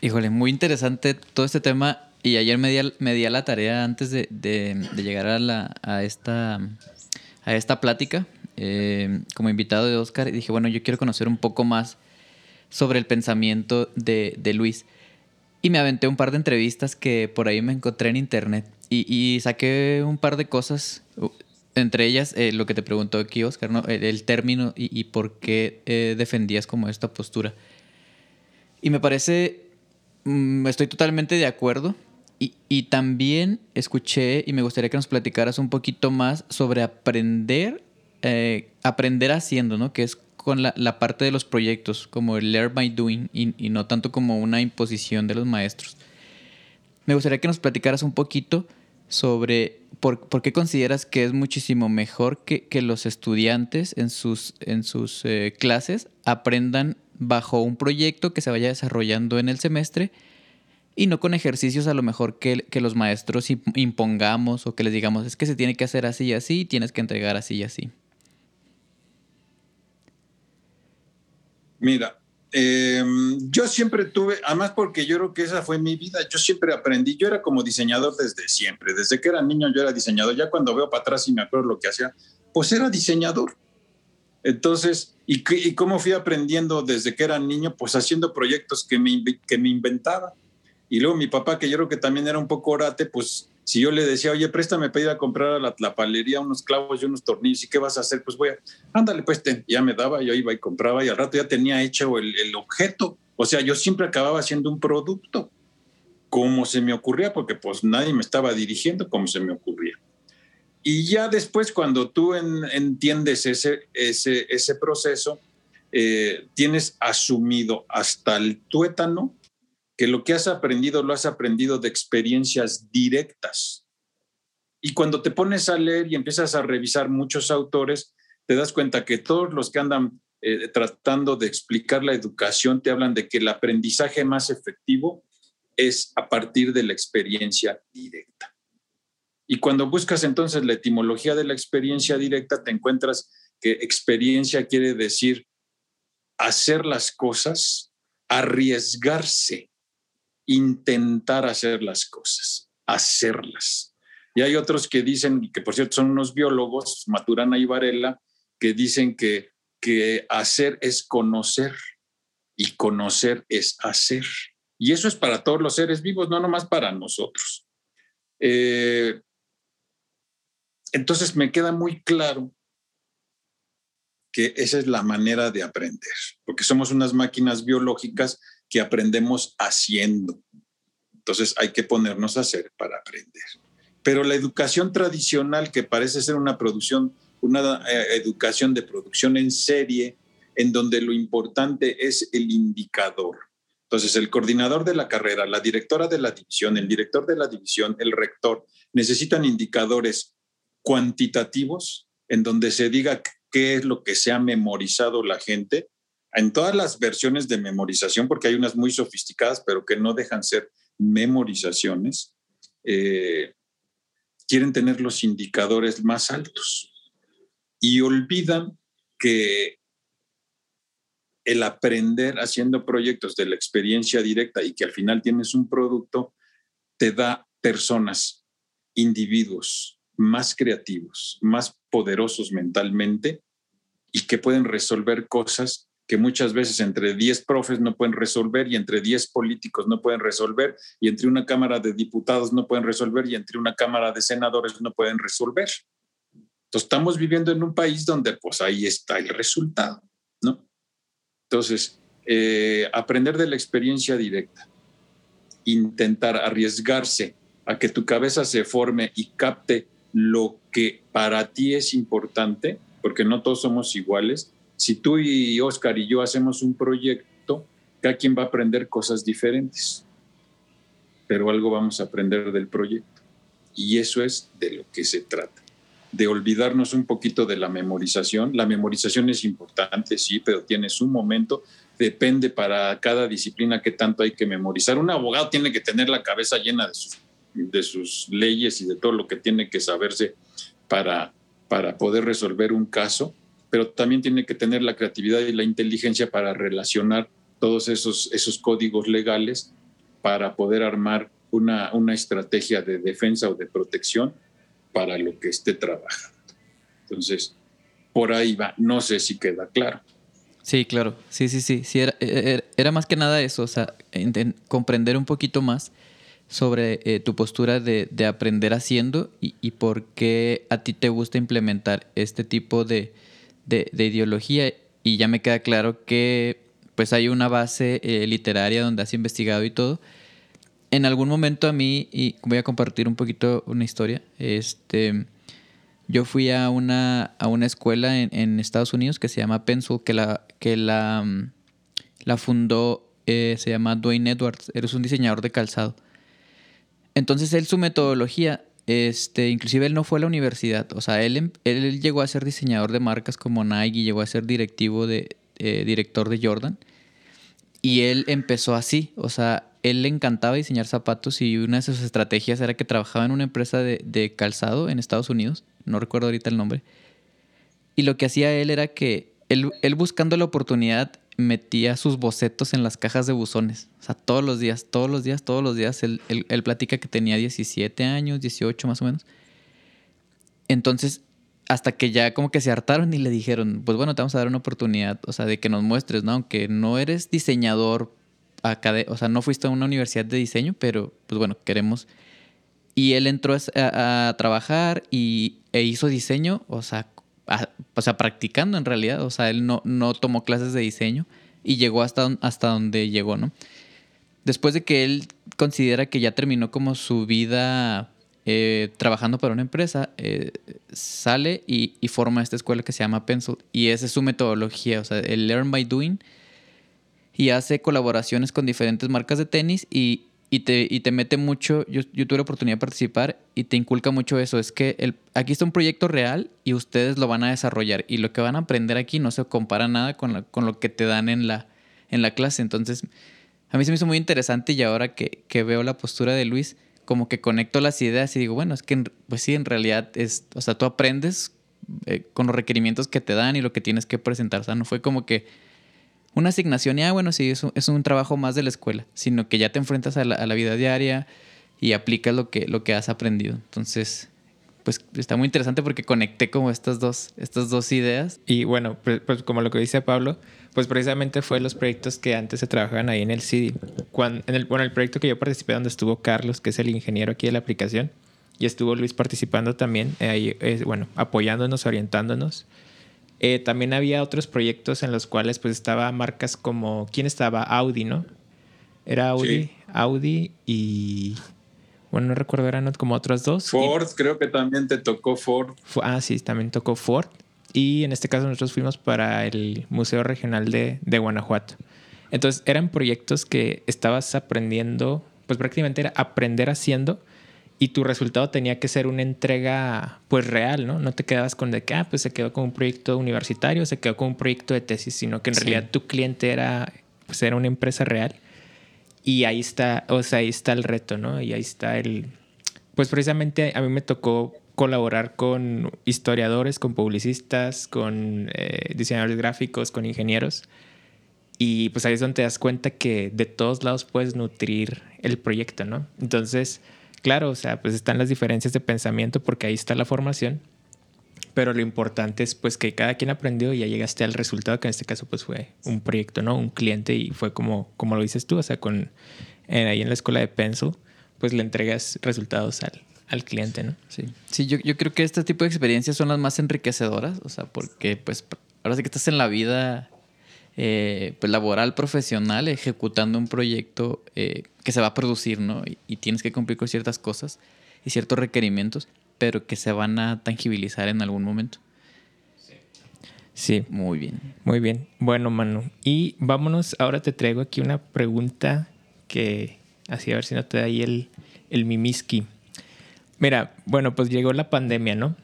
Híjole, muy interesante todo este tema. Y ayer me di, di la tarea antes de, llegar a, a, a esta plática eh, como invitado de Oscar. Y dije, bueno, yo quiero conocer un poco más sobre el pensamiento de, Luis. Y me aventé un par de entrevistas que por ahí me encontré en internet. Y, saqué un par de cosas. Entre ellas, eh, lo que te preguntó aquí, Oscar, ¿no? el, término y, por qué eh, defendías como esta postura. Y me parece Mm, estoy totalmente de acuerdo. Y, también escuché y me gustaría que nos platicaras un poquito más sobre aprender, eh, aprender haciendo, ¿no? Que es con la, parte de los proyectos, como el learn by doing y, no tanto como una imposición de los maestros. Me gustaría que nos platicaras un poquito sobre por, qué consideras que es muchísimo mejor que, los estudiantes en sus, en sus eh, clases aprendan bajo un proyecto que se vaya desarrollando en el semestre y no con ejercicios a lo mejor que, los maestros impongamos o que les digamos es que se tiene que hacer así y así y tienes que entregar así y así. Mira, em, yo siempre tuve, además porque yo creo que esa fue mi vida, yo siempre aprendí, yo era como diseñador desde siempre, desde que era niño yo era diseñador, ya cuando veo para atrás y me acuerdo lo que hacía, pues era diseñador. Entonces, ¿y, y cómo fui aprendiendo desde que era niño? Pues haciendo proyectos que me, que me inventaba. Y luego mi papá, que yo creo que también era un poco orate, pues si yo le decía, oye, préstame para ir a comprar a la, palería unos clavos y unos tornillos, ¿y qué vas a hacer? Pues voy a, ándale, pues ya me daba, yo iba y compraba y al rato ya tenía hecho el, el objeto. O sea, yo siempre acababa haciendo un producto, como se me ocurría, porque pues nadie me estaba dirigiendo como se me ocurría. Y ya después, cuando tú entiendes ese, ese, ese proceso, eh, tienes asumido hasta el tuétano que lo que has aprendido lo has aprendido de experiencias directas. Y cuando te pones a leer y empiezas a revisar muchos autores, te das cuenta que todos los que andan eh, tratando de explicar la educación te hablan de que el aprendizaje más efectivo es a partir de la experiencia directa. Y cuando buscas entonces la etimología de la experiencia directa, te encuentras que experiencia quiere decir hacer las cosas, arriesgarse, intentar hacer las cosas, hacerlas. Y hay otros que dicen, que por cierto son unos biólogos, Maturana y Varela, que dicen que, que hacer es conocer y conocer es hacer. Y eso es para todos los seres vivos, no nomás para nosotros. Eh, entonces me queda muy claro que esa es la manera de aprender, porque somos unas máquinas biológicas que aprendemos haciendo. Entonces hay que ponernos a hacer para aprender. Pero la educación tradicional, que parece ser una producción, una eh, educación de producción en serie, en donde lo importante es el indicador. Entonces, el coordinador de la carrera, la directora de la división, el director de la división, el rector, necesitan indicadores cuantitativos en donde se diga qué es lo que se ha memorizado la gente en todas las versiones de memorización, porque hay unas muy sofisticadas, pero que no dejan ser memorizaciones, eh, quieren tener los indicadores más altos y olvidan que el aprender haciendo proyectos de la experiencia directa y que al final tienes un producto, te da personas, individuos más creativos, más poderosos mentalmente y que pueden resolver cosas que muchas veces entre 10 profes no pueden resolver y entre 10 políticos no pueden resolver y entre una Cámara de Diputados no pueden resolver y entre una Cámara de Senadores no pueden resolver. Entonces estamos viviendo en un país donde pues ahí está el resultado, ¿no? Entonces, eh, aprender de la experiencia directa, intentar arriesgarse a que tu cabeza se forme y capte lo que para ti es importante, porque no todos somos iguales, si tú y Oscar y yo hacemos un proyecto, cada quien va a aprender cosas diferentes, pero algo vamos a aprender del proyecto. Y eso es de lo que se trata, de olvidarnos un poquito de la memorización. La memorización es importante, sí, pero tiene su momento. Depende para cada disciplina qué tanto hay que memorizar. Un abogado tiene que tener la cabeza llena de sus, leyes y de todo lo que tiene que saberse para, para poder resolver un caso pero también tiene que tener la creatividad y la inteligencia para relacionar todos esos, esos códigos legales para poder armar una, una estrategia de defensa o de protección para lo que esté trabajando. Entonces, por ahí va. No sé si queda claro. Sí, claro. Sí, sí, sí. sí era, e, e, era, más que nada eso, o sea, comprender un poquito más sobre eh, tu postura de, de aprender haciendo y, y, por qué a ti te gusta implementar este tipo de, de, ideología y ya me queda claro que pues hay una base eh, literaria donde has investigado y todo. En algún momento a mí, y voy a compartir un poquito una historia, este, yo fui a una, a una escuela en, Estados Unidos que se llama Pencil, que la, que mm, la fundó, eh, se llama Dwayne Edwards, eres un diseñador de calzado. Entonces él, su metodología este, inclusive él no fue a la universidad. O sea, él, em, él llegó a ser diseñador de marcas como Nike llegó a ser directivo de, eh, director de Jordan. Y él empezó así. O sea, él le encantaba diseñar zapatos y una de sus estrategias era que trabajaba en una empresa de, de calzado en Estados Unidos. No recuerdo ahorita el nombre. Y lo que hacía él era que él, él buscando la oportunidad metía sus bocetos en las cajas de buzones. O sea, todos los días, todos los días, todos los días. Él, él, platica que tenía 17 años, 18 más o menos. Entonces, hasta que ya como que se hartaron y le dijeron, pues bueno, te vamos a dar una oportunidad, o sea, de que nos muestres, ¿no? Aunque no eres diseñador, o sea, no fuiste a una universidad de diseño, pero pues bueno, queremos... Y él entró a, a trabajar y, e hizo diseño, o sea, o sea, practicando en realidad. O sea, él no, no tomó clases de diseño y llegó hasta, hasta donde llegó, ¿no? Después de que él considera que ya terminó como su vida eh, trabajando para una empresa, eh, sale y, y, forma esta escuela que se llama Pencil. Y esa es su metodología, o sea, el Learn by Doing. Y hace colaboraciones con diferentes marcas de tenis y, y te, y te mete mucho, yo, yo, tuve la oportunidad de participar y te inculca mucho eso, es que el, aquí está un proyecto real y ustedes lo van a desarrollar y lo que van a aprender aquí no se compara nada con, con lo que te dan en la, en la clase. Entonces, a mí se me hizo muy interesante y ahora que, que veo la postura de Luis, como que conecto las ideas y digo, bueno, es que pues sí, en realidad es, o sea, tú aprendes eh, con los requerimientos que te dan y lo que tienes que presentar. O sea, no fue como que una asignación y, ah, bueno, sí, eso es un trabajo más de la escuela, sino que ya te enfrentas a la, vida diaria y aplicas lo que, lo que has aprendido. Entonces, pues está muy interesante porque conecté como estas dos, estas dos ideas. Y bueno, pues, pues como lo que dice Pablo, pues precisamente fue los proyectos que antes se trabajaban ahí en el CIDI. Cuando, en el, bueno, el proyecto que yo participé donde estuvo Carlos, que es el ingeniero aquí de la aplicación, y estuvo Luis participando también, eh, ahí, eh, bueno, apoyándonos, orientándonos. Eh, también había otros proyectos en los cuales pues estaba marcas como, ¿quién estaba? Audi, ¿no? Era Audi, Audi y, bueno, no recuerdo, eran como otros dos. Ford, creo que también te tocó Ford. Ah, sí, también tocó Ford. Y en este caso nosotros fuimos para el Museo Regional de, de Guanajuato. Entonces eran proyectos que estabas aprendiendo, pues prácticamente era aprender haciendo y tu resultado tenía que ser una entrega pues real, ¿no? No te quedabas con de que, ah, pues se quedó con un proyecto universitario, se quedó con un proyecto de tesis, sino que en realidad tu cliente era, pues era una empresa real. Y ahí está, o sea, ahí está el reto, ¿no? Y ahí está el, pues precisamente a mí me tocó colaborar con historiadores, con publicistas, con eh, diseñadores gráficos, con ingenieros. Y pues ahí es donde te das cuenta que de todos lados puedes nutrir el proyecto, ¿no? Entonces, Claro, o sea, pues están las diferencias de pensamiento porque ahí está la formación, pero lo importante es pues que cada quien aprendió y ya llegaste al resultado, que en este caso pues fue un proyecto, ¿no? Un cliente y fue como, como lo dices tú, o sea, con ahí en la escuela de Pencil, pues le entregas resultados al, al cliente, ¿no? Sí, sí yo, yo creo que este tipo de experiencias son las más enriquecedoras, o sea, porque pues ahora sí que estás en la vida eh, pues laboral, profesional, ejecutando un proyecto eh, que se va a producir, ¿no? Y, tienes que cumplir con ciertas cosas y ciertos requerimientos, pero que se van a tangibilizar en algún momento. Sí. Muy bien. Muy bien. Bueno, Manu. Y vámonos, ahora te traigo aquí una pregunta que, así a ver si no te da ahí el, el mimiski. Mira, bueno, pues llegó la pandemia, ¿no?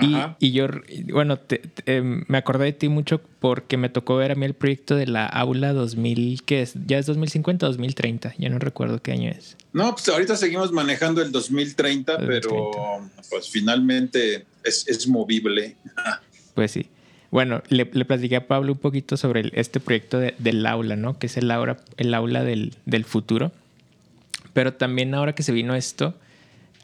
Y, yo, bueno, em, me acordé de ti mucho porque me tocó ver a mí el proyecto de la Aula 2000, que es? ¿Ya es 2050 o 2030? Ya no recuerdo qué año es. No, pues ahorita seguimos manejando el 2030, pero pues finalmente es, movible. Pues sí. Bueno, le, le, platiqué a Pablo un poquito sobre este proyecto del aula, ¿no? Que es el aula, el aula del, del futuro. Pero también ahora que se vino esto,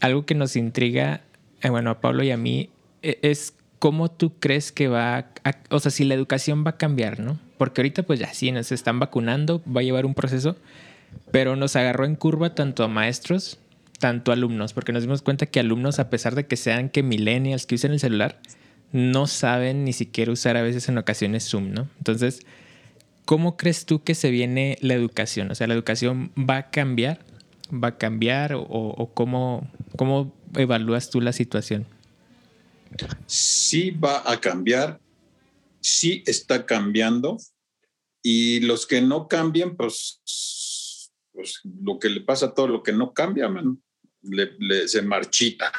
algo que nos intriga, eh, bueno, a Pablo y a mí es cómo tú crees que va a, o sea, si la educación va a cambiar, ¿no? Porque ahorita pues ya sí, nos están vacunando, va a llevar un proceso, pero nos agarró en curva tanto a maestros, tanto a alumnos, porque nos dimos cuenta que alumnos, a pesar de que sean que millennials que usen el celular, no saben ni siquiera usar a veces en ocasiones Zoom, ¿no? Entonces, ¿cómo crees tú que se viene la educación? O sea, ¿la educación va a cambiar? ¿Va a cambiar? ¿O, o cómo, cómo evalúas tú la situación? Sí va a cambiar, sí está cambiando y los que no cambian, pues, pues lo que le pasa a todo lo que no cambia, se marchita,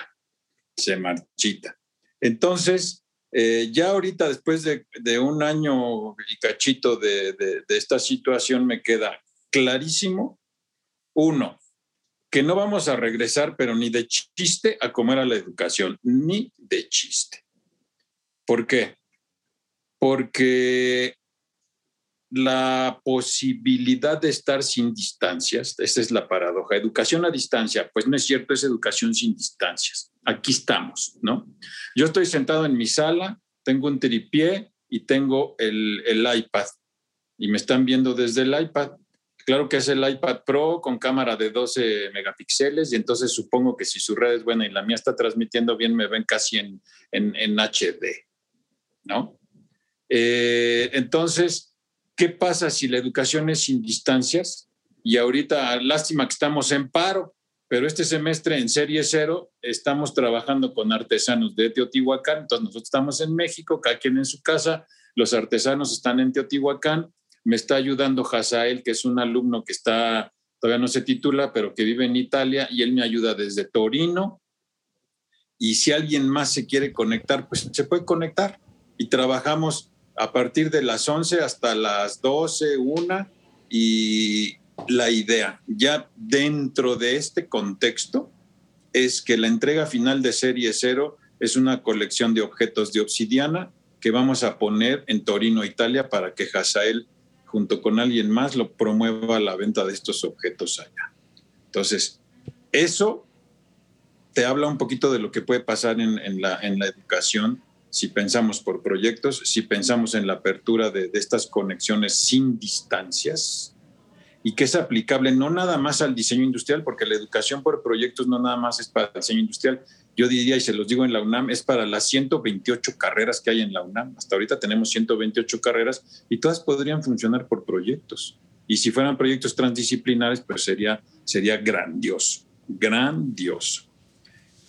se marchita. Entonces, eh, ya ahorita, después de, un año y cachito de esta situación, me queda clarísimo, uno, que no vamos a regresar, pero ni de chiste, a comer a la educación, ni de chiste. ¿Por qué? Porque la posibilidad de estar sin distancias, esa es la paradoja. Educación a distancia, pues no es cierto, es educación sin distancias. Aquí estamos, ¿no? Yo estoy sentado en mi sala, tengo un tripié y tengo el, el iPad y me están viendo desde el iPad. Claro que es el iPad Pro con cámara de 12 megapíxeles y entonces supongo que si su red es buena y la mía está transmitiendo bien, me ven casi en, en, HD, ¿no? Eh, entonces, ¿qué pasa si la educación es sin distancias? Y ahorita, lástima que estamos en paro, pero este semestre en serie cero estamos trabajando con artesanos de Teotihuacán, entonces nosotros estamos en México, cada quien en su casa, los artesanos están en Teotihuacán me está ayudando Hazael, que es un alumno que está, todavía no se titula, pero que vive en Italia y él me ayuda desde Torino. Y si alguien más se quiere conectar, pues se puede conectar. Y trabajamos a partir de las 11 hasta las 12, 1 y, la idea, ya dentro de este contexto, es que la entrega final de serie cero es una colección de objetos de obsidiana que vamos a poner en Torino, Italia, para que Hazael, junto con alguien más, lo promueva la venta de estos objetos allá. Entonces, eso te habla un poquito de lo que puede pasar en, la, en la educación si pensamos por proyectos, si pensamos en la apertura de, de estas conexiones sin distancias, y que es aplicable no nada más al diseño industrial, porque la educación por proyectos no nada más es para el diseño industrial. Yo diría, y se los digo en la UNAM, es para las 128 carreras que hay en la UNAM. Hasta ahorita tenemos 128 carreras y todas podrían funcionar por proyectos. Y si fueran proyectos transdisciplinares, pues sería, sería grandioso, grandioso.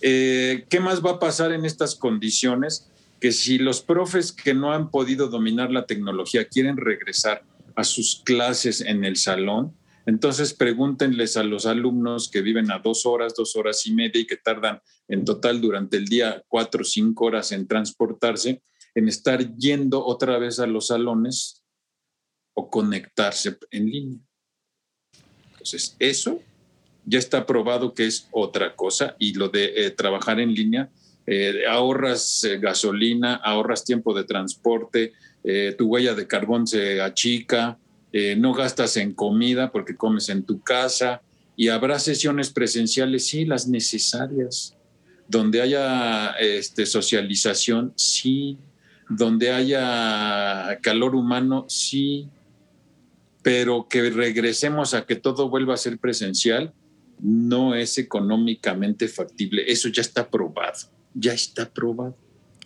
Eh, ¿Qué más va a pasar en estas condiciones? Que si los profes que no han podido dominar la tecnología quieren regresar a sus clases en el salón, entonces pregúntenles a los alumnos que viven a dos horas, dos horas y media y que tardan en total durante el día cuatro o cinco horas en transportarse, en estar yendo otra vez a los salones o conectarse en línea. Entonces, eso ya está probado que es otra cosa y lo de eh, trabajar en línea, eh, ahorras eh, gasolina, ahorras tiempo de transporte, eh, tu huella de carbón se achica, eh, no gastas en comida porque comes en tu casa y habrá sesiones presenciales, sí, las necesarias, donde haya este, socialización, sí, donde haya calor humano, sí, pero que regresemos a que todo vuelva a ser presencial no es económicamente factible. Eso ya está probado, ya está probado.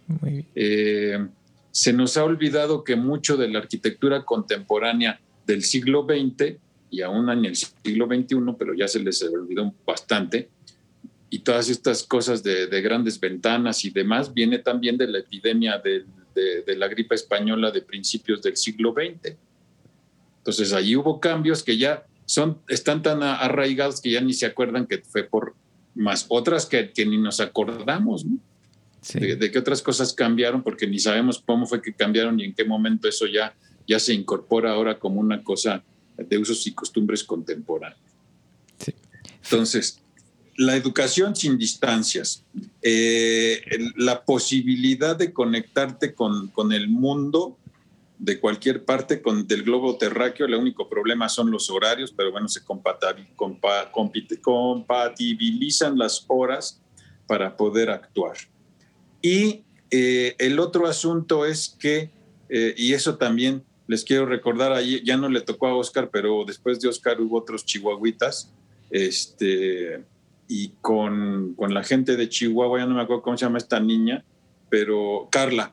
Muy bien. Eh, se nos ha olvidado que mucho de la arquitectura contemporánea del siglo XX y aún en el siglo XXI, pero ya se les olvidó bastante, y todas estas cosas de, grandes ventanas y demás, viene también de la epidemia de, la gripe española de principios del siglo XX. Entonces allí hubo cambios que ya son, están tan arraigados que ya ni se acuerdan que fue por más otras que, que ni nos acordamos. ¿no? de, qué otras cosas cambiaron, porque ni sabemos cómo fue que cambiaron y en qué momento eso ya, ya se incorpora ahora como una cosa de usos y costumbres contemporáneos. Entonces, la educación sin distancias, eh, la posibilidad de conectarte con, con, el mundo de cualquier parte con, del globo terráqueo, el único problema son los horarios, pero bueno, se compatibilizan las horas para poder actuar. Y eh, el otro asunto es que, eh, y eso también les quiero recordar, ahí ya no le tocó a Oscar, pero después de Oscar hubo otros chihuahuitas, este, y con, con, la gente de Chihuahua, ya no me acuerdo cómo se llama esta niña, pero Carla,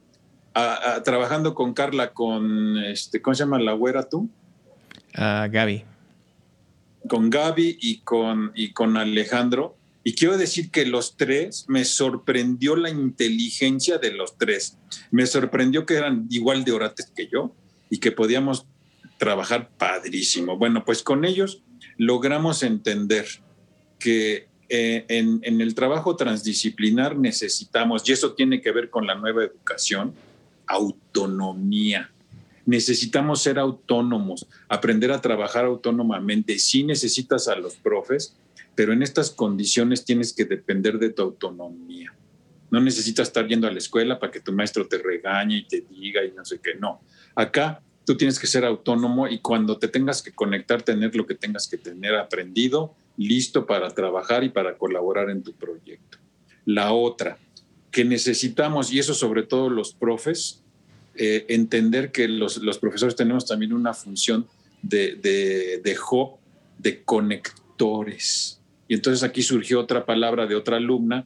trabajando con Carla, con, este, ¿cómo se llama la güera tú? Uh, Gaby. Con Gaby y con, y con Alejandro, y quiero decir que los tres, me sorprendió la inteligencia de los tres. Me sorprendió que eran igual de orates que yo y que podíamos trabajar padrísimo. Bueno, pues con ellos logramos entender que eh, en, en, el trabajo transdisciplinar necesitamos, y eso tiene que ver con la nueva educación, autonomía. Necesitamos ser autónomos, aprender a trabajar autónomamente. Si necesitas a los profes, pero en estas condiciones tienes que depender de tu autonomía. No necesitas estar yendo a la escuela para que tu maestro te regañe y te diga y no sé qué, no. Acá tú tienes que ser autónomo y cuando te tengas que conectar, tener lo que tengas que tener aprendido, listo para trabajar y para colaborar en tu proyecto. La otra, que necesitamos, y eso sobre todo los profes, eh, entender que los, los, profesores tenemos también una función de, de, de hub, de conectores y entonces aquí surgió otra palabra de otra alumna,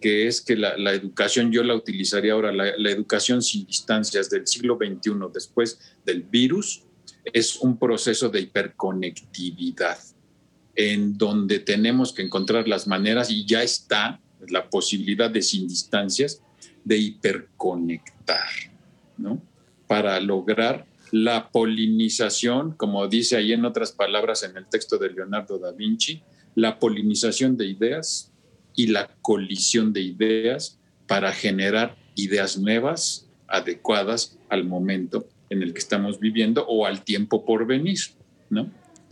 que, es que la, la, educación, yo la utilizaría ahora, la, la, educación sin distancias del siglo XXI, después del virus, es un proceso de hiperconectividad, en donde tenemos que encontrar las maneras, y ya está la posibilidad de sin distancias, de hiperconectar, ¿no? Para lograr la polinización, como dice ahí en otras palabras en el texto de Leonardo da Vinci, la polinización de ideas y la colisión de ideas para generar ideas nuevas, adecuadas al momento en el que estamos viviendo o al tiempo por venir, ¿no?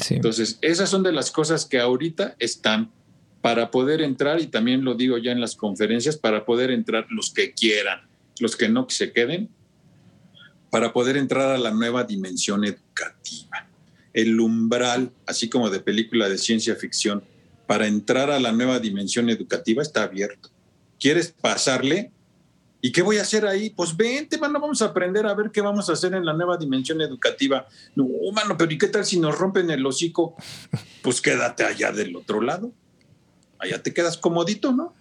Entonces, esas son de las cosas que ahorita están para poder entrar, y también lo digo ya en las conferencias, para poder entrar los que quieran, los que no que se queden, para poder entrar a la nueva dimensión educativa. El umbral, así como de película de ciencia ficción, para entrar a la nueva dimensión educativa está abierto. ¿Quieres pasarle? ¿Y qué voy a hacer ahí? Pues vente, mano, vamos a aprender a ver qué vamos a hacer en la nueva dimensión educativa. No, mano, pero ¿y qué tal si nos rompen el hocico? Pues quédate allá del otro lado. Allá te quedas comodito, ¿no?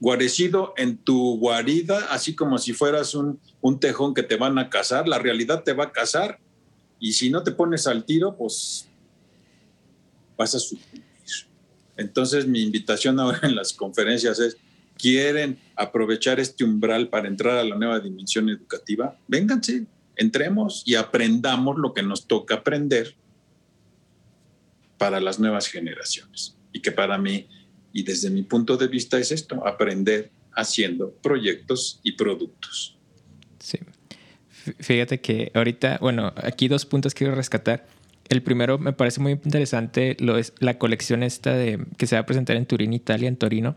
Guarecido en tu guarida, así como si fueras un, un tejón que te van a cazar. La realidad te va a cazar. Y si no te pones al tiro, pues vas a sufrir. Entonces, mi invitación ahora en las conferencias es quieren aprovechar este umbral para entrar a la nueva dimensión educativa, vénganse, entremos y aprendamos lo que nos toca aprender para las nuevas generaciones. Y que para mí, y desde mi punto de vista, es esto, aprender haciendo proyectos y productos. Sí. Fíjate que ahorita, bueno, aquí dos puntos quiero rescatar. El primero me parece muy interesante lo es la colección esta de que se va a presentar en Turín, Italia, en Torino,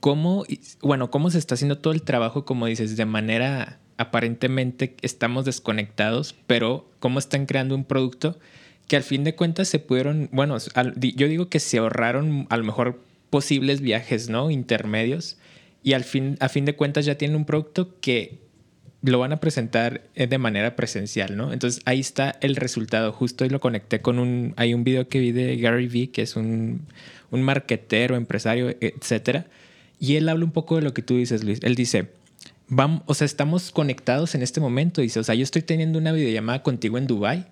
cómo, bueno, cómo se está haciendo todo el trabajo, como dices, de manera aparentemente estamos desconectados, pero cómo están creando un producto que al fin de cuentas se pudieron, bueno, yo digo que se ahorraron a lo mejor posibles viajes, ¿no? Intermedios y al fin, a fin de cuentas ya tienen un producto que lo van a presentar eh, de manera presencial, ¿no? Entonces ahí está el resultado. Justo hoy lo conecté con un, hay un video que vi de Gary Vee, que es un, un marquetero, empresario, etcétera y él habla un poco de lo que tú dices, Luis. Él dice, vamos, o sea, estamos conectados en este momento. Dice, o sea, yo estoy teniendo una videollamada contigo en Dubai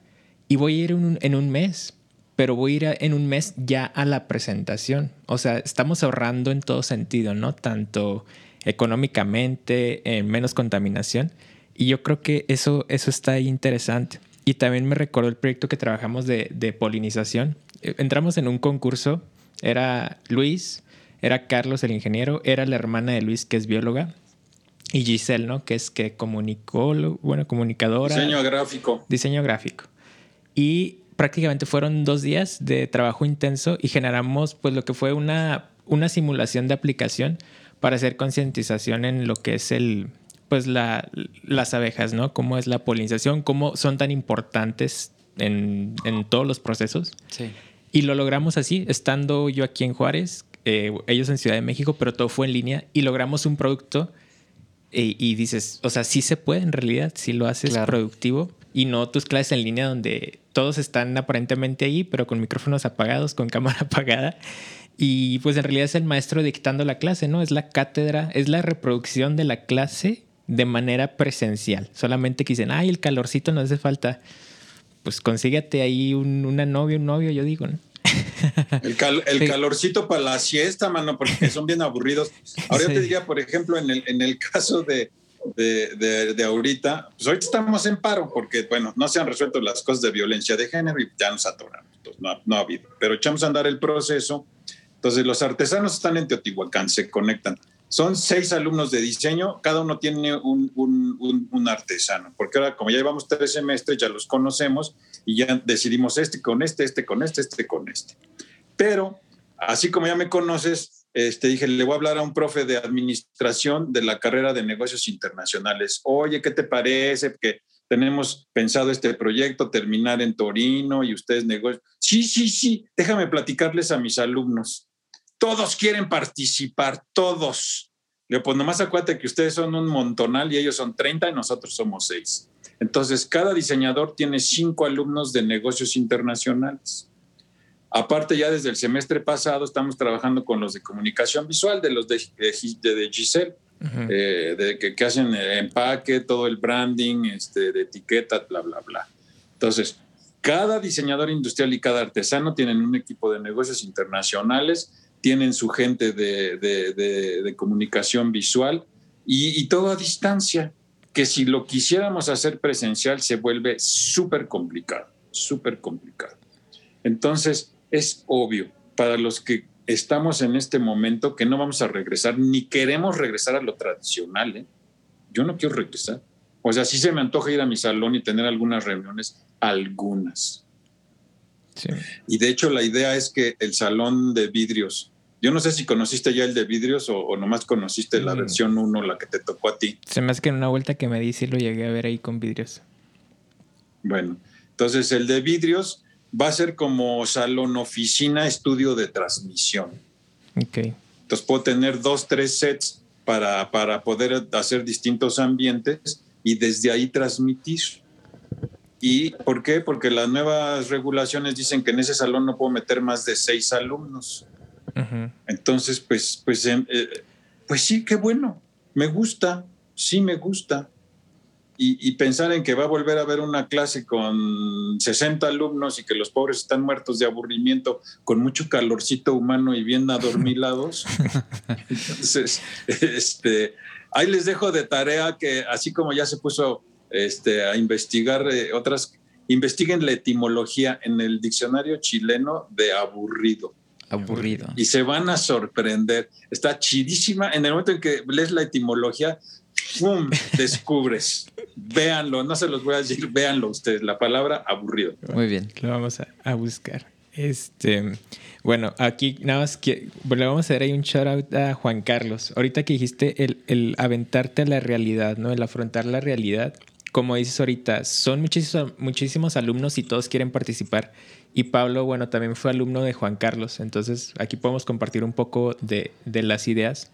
y voy a ir en un, mes, pero voy a ir en un mes ya a la presentación. O sea, estamos ahorrando en todo sentido, ¿no? Tanto económicamente, en menos contaminación. Y yo creo que eso, eso está ahí interesante. Y también me recordó el proyecto que trabajamos de, de polinización. Eh, entramos en un concurso, era Luis, era Carlos el ingeniero, era la hermana de Luis que es bióloga y Giselle, ¿no? Que es que comunicó, bueno, comunicadora. Diseño gráfico. Diseño gráfico. Y prácticamente fueron dos días de trabajo intenso y generamos pues lo que fue una, una simulación de aplicación para hacer concientización en lo que es el, pues la, las abejas, ¿no? Cómo es la polinización, cómo son tan importantes en, en todos los procesos. Sí. Y lo logramos así, estando yo aquí en Juárez, eh, ellos en Ciudad de México, pero todo fue en línea y logramos un producto eh, y, dices, o sea, sí se puede en realidad, si lo haces productivo y no tus clases en línea donde todos están aparentemente ahí, pero con micrófonos apagados, con cámara apagada. Y pues en realidad es el maestro dictando la clase, ¿no? Es la cátedra, es la reproducción de la clase de manera presencial. Solamente que dicen, ay, el calorcito no hace falta. Pues consíguete ahí una novia, un novio, yo digo, ¿no? El, calorcito para la siesta, mano, porque son bien aburridos. Ahora yo te diría, por ejemplo, en el, en el caso de, de, ahorita, pues ahorita estamos en paro porque, bueno, no se han resuelto las cosas de violencia de género y ya nos atoramos. no, no ha habido. Pero echamos a andar el proceso. Entonces, los artesanos están en Teotihuacán, se conectan. Son seis alumnos de diseño, cada uno tiene un, un, un, artesano, porque ahora como ya llevamos tres semestres, ya los conocemos y ya decidimos este con este, este con este, este con este. Pero, así como ya me conoces, este, dije, le voy a hablar a un profe de administración de la carrera de negocios internacionales. Oye, ¿qué te parece? Que tenemos pensado este proyecto, terminar en Torino y ustedes negocios. Sí, sí, sí, déjame platicarles a mis alumnos. Todos quieren participar, todos. Le pues nomás acuérdate que ustedes son un montonal y ellos son 30 y nosotros somos 6. Entonces, cada diseñador tiene cinco alumnos de negocios internacionales. Aparte, ya desde el semestre pasado estamos trabajando con los de comunicación visual, de los de, de, Giselle, eh, de, que, que, hacen empaque, todo el branding, este, de etiqueta, bla, bla, bla. Entonces, cada diseñador industrial y cada artesano tienen un equipo de negocios internacionales tienen su gente de, comunicación visual y, todo a distancia, que si lo quisiéramos hacer presencial se vuelve súper complicado, súper complicado. Entonces, es obvio para los que estamos en este momento que no vamos a regresar, ni queremos regresar a lo tradicional. ¿eh? Yo no quiero regresar. O sea, sí se me antoja ir a mi salón y tener algunas reuniones, algunas Y de hecho la idea es que el salón de vidrios, yo no sé si conociste ya el de vidrios o, nomás conociste la mm. versión 1, la que te tocó a ti. Se me hace que en una vuelta que me di sí lo llegué a ver ahí con vidrios. Bueno, entonces el de vidrios va a ser como salón oficina, estudio de transmisión. Ok. Entonces puedo tener dos, tres sets para, para poder hacer distintos ambientes y desde ahí transmitir. ¿Y por qué? Porque las nuevas regulaciones dicen que en ese salón no puedo meter más de seis alumnos. Entonces, pues, pues, em, eh, pues sí, qué bueno. Me gusta, sí me gusta. Y, pensar en que va a volver a haber una clase con 60 alumnos y que los pobres están muertos de aburrimiento, con mucho calorcito humano y bien adormilados. Entonces, este, ahí les dejo de tarea que así como ya se puso este, a investigar eh, otras, investiguen la etimología en el diccionario chileno de aburrido. Aburrido. Y se van a sorprender. Está chidísima. En el momento en que lees la etimología, ¡pum! descubres. véanlo, no se los voy a decir, véanlo ustedes, la palabra aburrido. Muy bien. Lo vamos a, buscar. Este, bueno, aquí nada más que le vamos a dar ahí un shout out a Juan Carlos. Ahorita que dijiste el, el aventarte a la realidad, ¿no? El afrontar la realidad como dices ahorita, son muchísimos, alumnos y todos quieren participar. Y Pablo, bueno, también fue alumno de Juan Carlos. Entonces aquí podemos compartir un poco de, las ideas.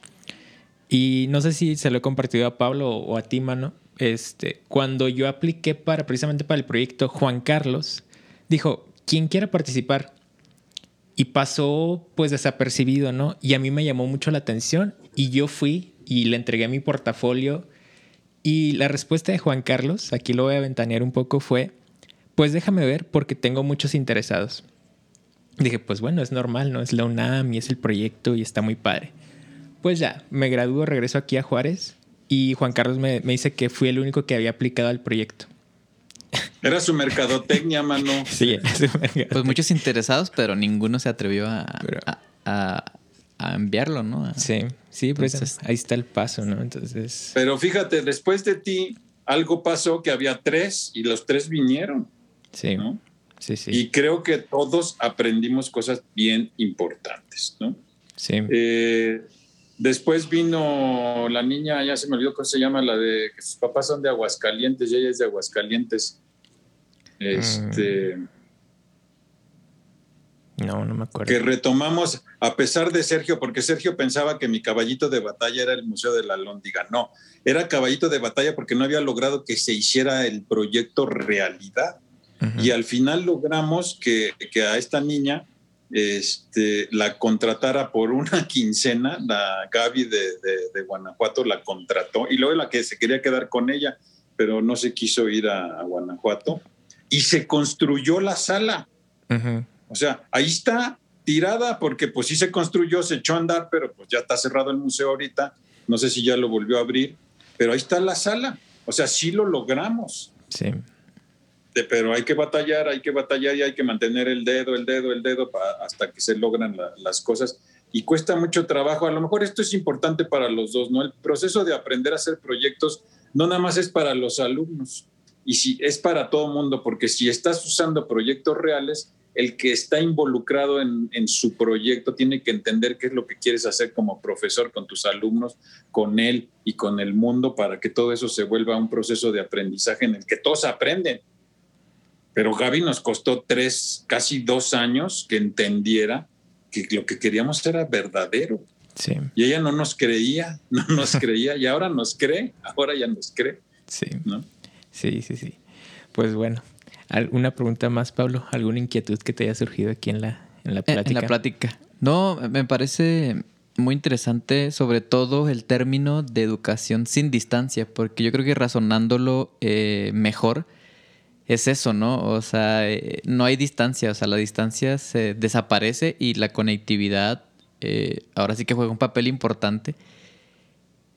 Y no sé si se lo he compartido a Pablo o a ti, mano. Este, cuando yo apliqué para precisamente para el proyecto, Juan Carlos dijo, quien quiera participar. Y pasó pues desapercibido, ¿no? Y a mí me llamó mucho la atención y yo fui y le entregué mi portafolio y la respuesta de Juan Carlos, aquí lo voy a ventanear un poco, fue, pues déjame ver porque tengo muchos interesados. Dije, pues bueno, es normal, ¿no? Es la UNAM y es el proyecto y está muy padre. Pues ya, me gradúo, regreso aquí a Juárez y Juan Carlos me, dice que fui el único que había aplicado al proyecto. Era su mercadotecnia, mano. Sí, Pues muchos interesados, pero ninguno se atrevió a, a enviarlo, ¿no? Sí, sí, pues ahí está el paso, ¿no? Entonces. Pero fíjate, después de ti, algo pasó que había tres y los tres vinieron. Sí. ¿no? Sí, sí. Y creo que todos aprendimos cosas bien importantes, ¿no? Sí. Eh, después vino la niña, ya se me olvidó cómo se llama, la de que sus papás son de Aguascalientes y ella es de Aguascalientes. Este. Mm. No, no me acuerdo. Que retomamos, a pesar de Sergio, porque Sergio pensaba que mi caballito de batalla era el Museo de la Lóndiga. No, era caballito de batalla porque no había logrado que se hiciera el proyecto realidad. Y al final logramos que, a esta niña este, la contratara por una quincena, la Gaby de, Guanajuato la contrató y luego la que se quería quedar con ella, pero no se quiso ir a, Guanajuato. Y se construyó la sala. O sea, ahí está tirada porque pues sí se construyó, se echó a andar, pero pues ya está cerrado el museo ahorita. No sé si ya lo volvió a abrir, pero ahí está la sala. O sea, sí lo logramos. Sí. pero hay que batallar, hay que batallar y hay que mantener el dedo, el dedo, el dedo hasta que se logran las cosas. Y cuesta mucho trabajo. A lo mejor esto es importante para los dos, ¿no? El proceso de aprender a hacer proyectos no nada más es para los alumnos, y si es para todo mundo, porque si estás usando proyectos reales, el que está involucrado en, su proyecto tiene que entender qué es lo que quieres hacer como profesor con tus alumnos, con él y con el mundo para que todo eso se vuelva un proceso de aprendizaje en el que todos aprenden. Pero Gaby nos costó tres, casi dos años que entendiera que lo que queríamos era verdadero. Sí. Y ella no nos creía, no nos creía y ahora nos cree, ahora ya nos cree. Sí. Sí, sí, sí. Pues bueno, ¿Alguna pregunta más, Pablo? ¿Alguna inquietud que te haya surgido aquí en la, en la plática? En la plática. No, me parece muy interesante, sobre todo el término de educación sin distancia, porque yo creo que razonándolo eh, mejor es eso, ¿no? O sea, eh, no hay distancia, o sea, la distancia se desaparece y la conectividad eh, ahora sí que juega un papel importante.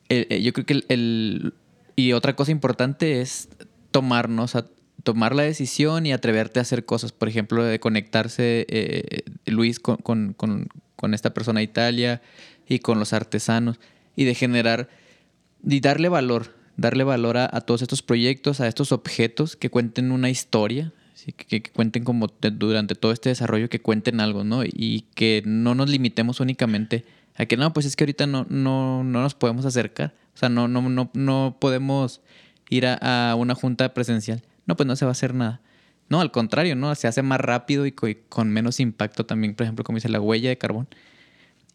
yo creo que el, el, Y otra cosa importante es tomarnos a tomar la decisión y atreverte a hacer cosas. Por ejemplo, de conectarse eh, Luis con, con, esta persona de Italia y con los artesanos y de generar y darle valor, darle valor a, todos estos proyectos, a estos objetos que cuenten una historia, que, cuenten como durante todo este desarrollo, que cuenten algo, ¿no? Y que no nos limitemos únicamente a que no, pues es que ahorita no, no, no nos podemos acercar. O sea, no, no, no, no podemos ir a, una junta presencial. No, pues no se va a hacer nada. No, al contrario, ¿no? Se hace más rápido y con menos impacto también, por ejemplo, como dice la huella de carbón.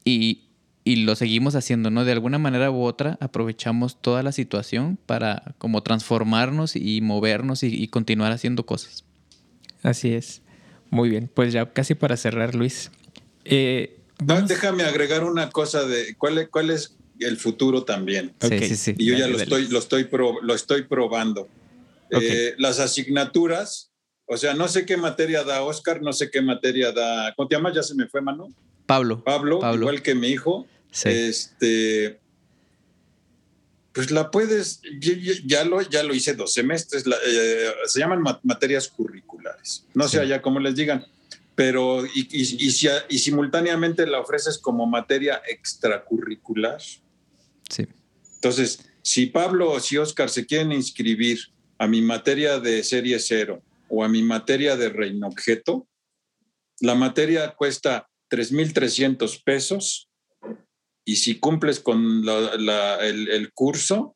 Y, y lo seguimos haciendo, ¿no? De alguna manera u otra aprovechamos toda la situación para como transformarnos y movernos y, continuar haciendo cosas. Así es. Muy bien, pues ya casi para cerrar, Luis. Eh, déjame agregar una cosa de cuál es, cuál es el futuro también. Sí, sí, sí. Y yo ya lo estoy, lo estoy, lo estoy probando. Eh, las asignaturas, o sea, no sé qué materia da Oscar, no sé qué materia da. ¿Cómo te llamas? Ya se me fue, mano. Pablo. Pablo, igual que mi hijo. Este, pues la puedes, ya, lo, ya lo hice dos semestres, eh, se llaman materias curriculares, no sé allá cómo les digan, pero y, y, simultáneamente la ofreces como materia extracurricular. Sí. Entonces, si Pablo o si Oscar se quieren inscribir a mi materia de serie cero o a mi materia de reino objeto, la materia cuesta 3.300 pesos y si cumples con el, curso,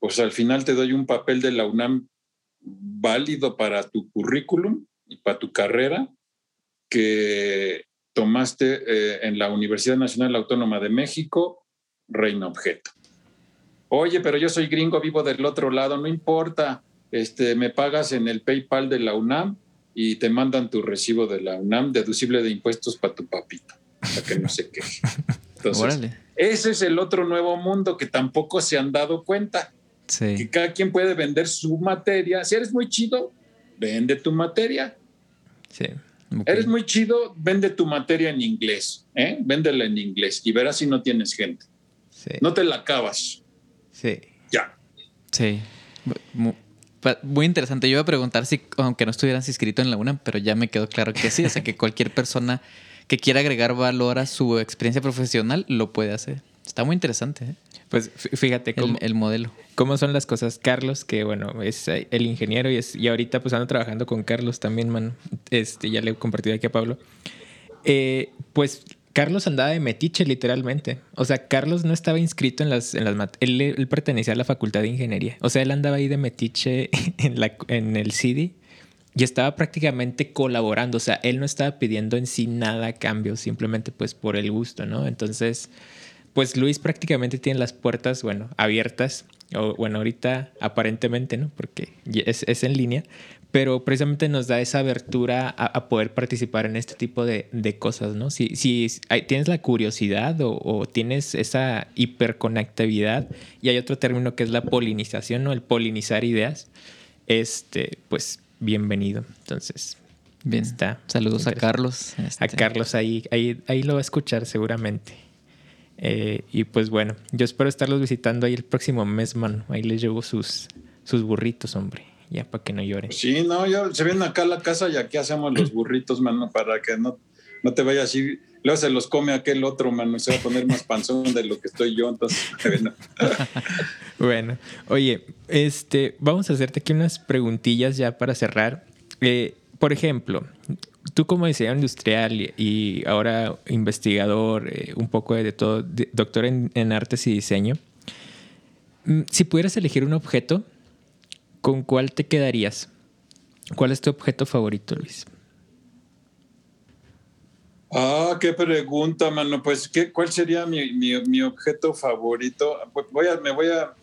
pues al final te doy un papel de la UNAM válido para tu currículum y para tu carrera que tomaste eh, en la Universidad Nacional Autónoma de México, Reino Objeto. Oye, pero yo soy gringo, vivo del otro lado, no importa, este, me pagas en el PayPal de la UNAM y te mandan tu recibo de la UNAM deducible de impuestos para tu papito, para que no se queje. Entonces, ese es el otro nuevo mundo que tampoco se han dado cuenta. Que cada quien puede vender su materia. Si eres muy chido, vende tu materia. Sí. Eres muy chido, vende tu materia en inglés. ¿eh? Véndela en inglés y verás si no tienes gente. No te la acabas. Sí. Ya. Sí. Muy interesante. Yo iba a preguntar si, aunque no estuvieras inscrito en la UNAM, pero ya me quedó claro que sí. O sea, que cualquier persona que quiera agregar valor a su experiencia profesional lo puede hacer. Está muy interesante. ¿eh? Pues fíjate cómo, el, modelo. Cómo son las cosas. Carlos, que bueno, es el ingeniero y, es, y ahorita pues ando trabajando con Carlos también, man. Este, ya le he compartido aquí a Pablo. Eh, pues Carlos andaba de metiche, literalmente. O sea, Carlos no estaba inscrito en las... En las él, él, pertenecía a la facultad de ingeniería. O sea, él andaba ahí de metiche en, la, en el CIDI y estaba prácticamente colaborando. O sea, él no estaba pidiendo en sí nada a cambio, simplemente pues por el gusto, ¿no? Entonces, pues Luis prácticamente tiene las puertas, bueno, abiertas. O bueno, ahorita aparentemente, ¿no? Porque es, es en línea, pero precisamente nos da esa abertura a, poder participar en este tipo de, cosas, ¿no? Si, si tienes la curiosidad o, tienes esa hiperconectividad, y hay otro término que es la polinización, ¿no? El polinizar ideas, este, pues bienvenido. Entonces, bien. Está Saludos a Carlos. A este. Carlos ahí, ahí, ahí lo va a escuchar seguramente. Eh, y pues bueno, yo espero estarlos visitando ahí el próximo mes, mano. Ahí les llevo sus, sus burritos, hombre ya para que no lloren. Sí, no, yo, se vienen acá a la casa y aquí hacemos los burritos, mano, para que no, no te vayas así. Luego se los come aquel otro, mano, se va a poner más panzón de lo que estoy yo, entonces. bueno, oye, este, vamos a hacerte aquí unas preguntillas ya para cerrar. Eh, por ejemplo, tú como diseñador industrial y, ahora investigador, eh, un poco de todo, doctor en, en artes y diseño, mm, si pudieras elegir un objeto ¿Con cuál te quedarías? ¿Cuál es tu objeto favorito, Luis? Ah, qué pregunta, mano. Pues, ¿qué, ¿cuál sería mi, objeto favorito? Pues, voy a, me voy a,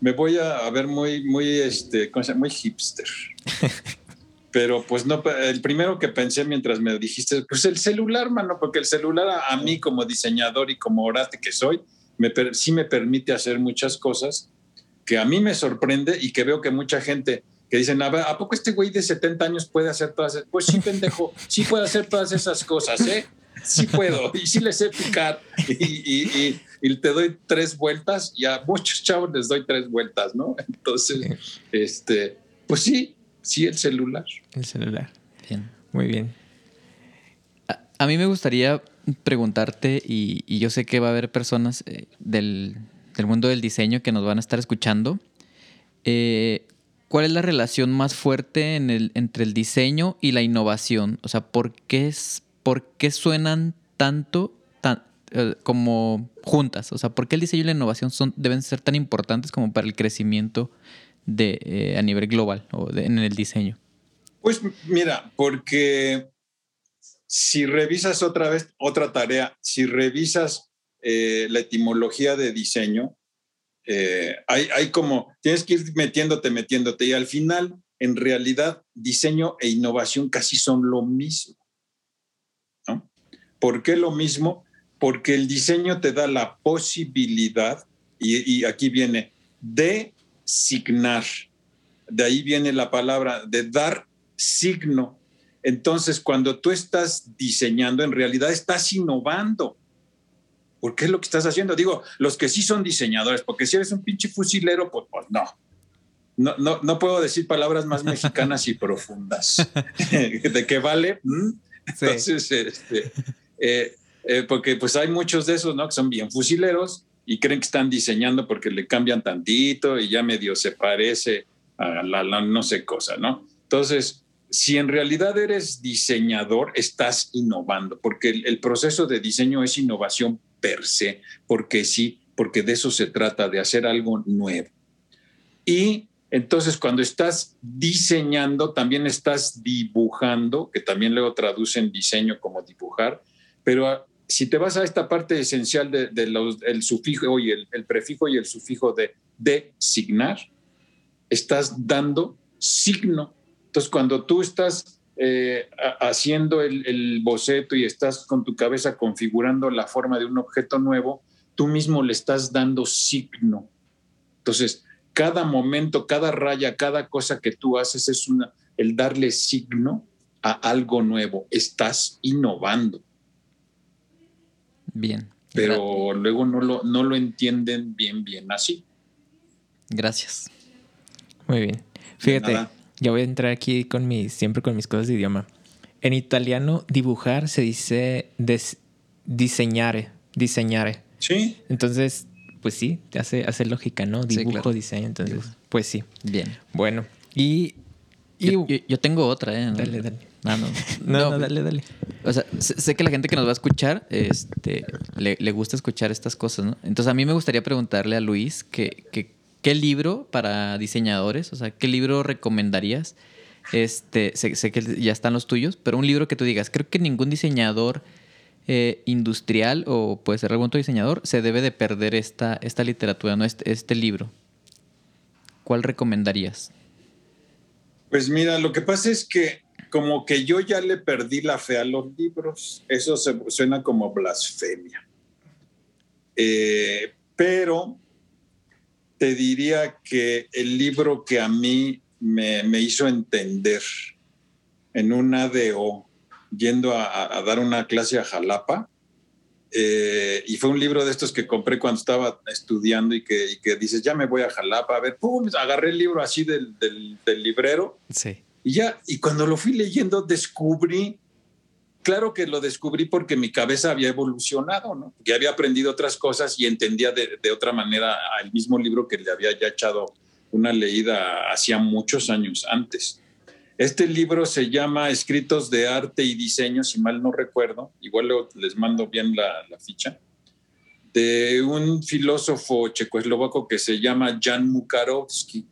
me voy a ver muy, muy, este, muy hipster. Pero pues no, el primero que pensé mientras me dijiste, pues el celular, mano, porque el celular a, mí como diseñador y como orate que soy, me, sí me permite hacer muchas cosas que a mí me sorprende y que veo que mucha gente que dicen, a, ver, ¿a poco este güey de 70 años puede hacer todas esas? Pues sí, pendejo, sí puede hacer todas esas cosas, ¿eh? Sí puedo, y sí les sé picar, y, te doy tres vueltas, y a muchos chavos les doy tres vueltas, ¿no? Entonces, este, pues sí, sí, el celular. El celular. Bien. Muy bien. A, mí me gustaría preguntarte, y, yo sé que va a haber personas eh, del, del mundo del diseño que nos van a estar escuchando. Eh, ¿cuál es la relación más fuerte entre el diseño y la innovación? O sea, ¿por qué, por qué suenan tanto tan, eh, como juntas? O sea, ¿por qué el diseño y la innovación deben ser tan importantes como para el crecimiento eh, a nivel global o en el diseño? Pues mira, porque si revisas otra vez, otra tarea, si revisas eh, la etimología de diseño, eh, hay, hay, como, tienes que ir metiéndote, metiéndote, y al final, en realidad, diseño e innovación casi son lo mismo. ¿no? ¿Por qué lo mismo? Porque el diseño te da la posibilidad, y, y aquí viene, de signar. De ahí viene la palabra de dar signo. Entonces, cuando tú estás diseñando, en realidad estás innovando. ¿Por qué es lo que estás haciendo? Digo, los que sí son diseñadores, porque si eres un pinche fusilero, pues, pues no. No, no, no, puedo decir palabras más mexicanas y profundas. ¿De qué vale? ¿Mm? Entonces, este, eh, eh, porque pues hay muchos de esos, ¿no? Que son bien fusileros y creen que están diseñando porque le cambian tantito y ya medio se parece a la, la no sé cosa, ¿no? Entonces, si en realidad eres diseñador, estás innovando, porque el, proceso de diseño es innovación per se, porque sí, porque de eso se trata, de hacer algo nuevo. Y entonces cuando estás diseñando, también estás dibujando, que también luego traducen diseño como dibujar, pero ah, si te vas a esta parte esencial del de, sufijo y el, prefijo y el sufijo de designar, estás dando signo entonces, cuando tú estás eh, haciendo el, boceto y estás con tu cabeza configurando la forma de un objeto nuevo, tú mismo le estás dando signo. Entonces, cada momento, cada raya, cada cosa que tú haces es una, el darle signo a algo nuevo. Estás innovando. Bien. Pero luego no lo, no lo entienden bien, bien así. Gracias. Muy bien. Fíjate, ya voy a entrar aquí con mis, siempre con mis cosas de idioma. En italiano, dibujar se dice des, diseñare, diseñare. Sí. Entonces, pues sí, hace, hace lógica, ¿no? Dibujo, diseño, entonces, pues sí. Bien. Bueno, y... yo, tengo otra, ¿eh? Dale, dale. No, no, no, no, dale, dale. O sea, sé, que la gente que nos va a escuchar este, le, le, gusta escuchar estas cosas, ¿no? Entonces a mí me gustaría preguntarle a Luis que, que ¿Qué libro para diseñadores? O sea, ¿qué libro recomendarías? Este, sé, que ya están los tuyos, pero un libro que tú digas, creo que ningún diseñador eh, industrial o puede ser algún otro diseñador se debe de perder esta, esta literatura, ¿no? Este, este libro. ¿Cuál recomendarías? Pues mira, lo que pasa es que como que yo ya le perdí la fe a los libros. Eso suena como blasfemia. Eh, pero te diría que el libro que a mí me, hizo entender en un ADO, yendo a, dar una clase a Jalapa, eh, y fue un libro de estos que compré cuando estaba estudiando y que, que dices, ya me voy a Jalapa, a ver, pum, agarré el libro así del, del librero. Sí. Y ya, y cuando lo fui leyendo, descubrí claro que lo descubrí porque mi cabeza había evolucionado, ¿no? Que había aprendido otras cosas y entendía de, otra manera el mismo libro que le había ya echado una leída hacía muchos años antes. Este libro se llama Escritos de Arte y Diseño, si mal no recuerdo, igual les mando bien la, la ficha, de un filósofo checoslovaco que se llama Jan Mukarowski,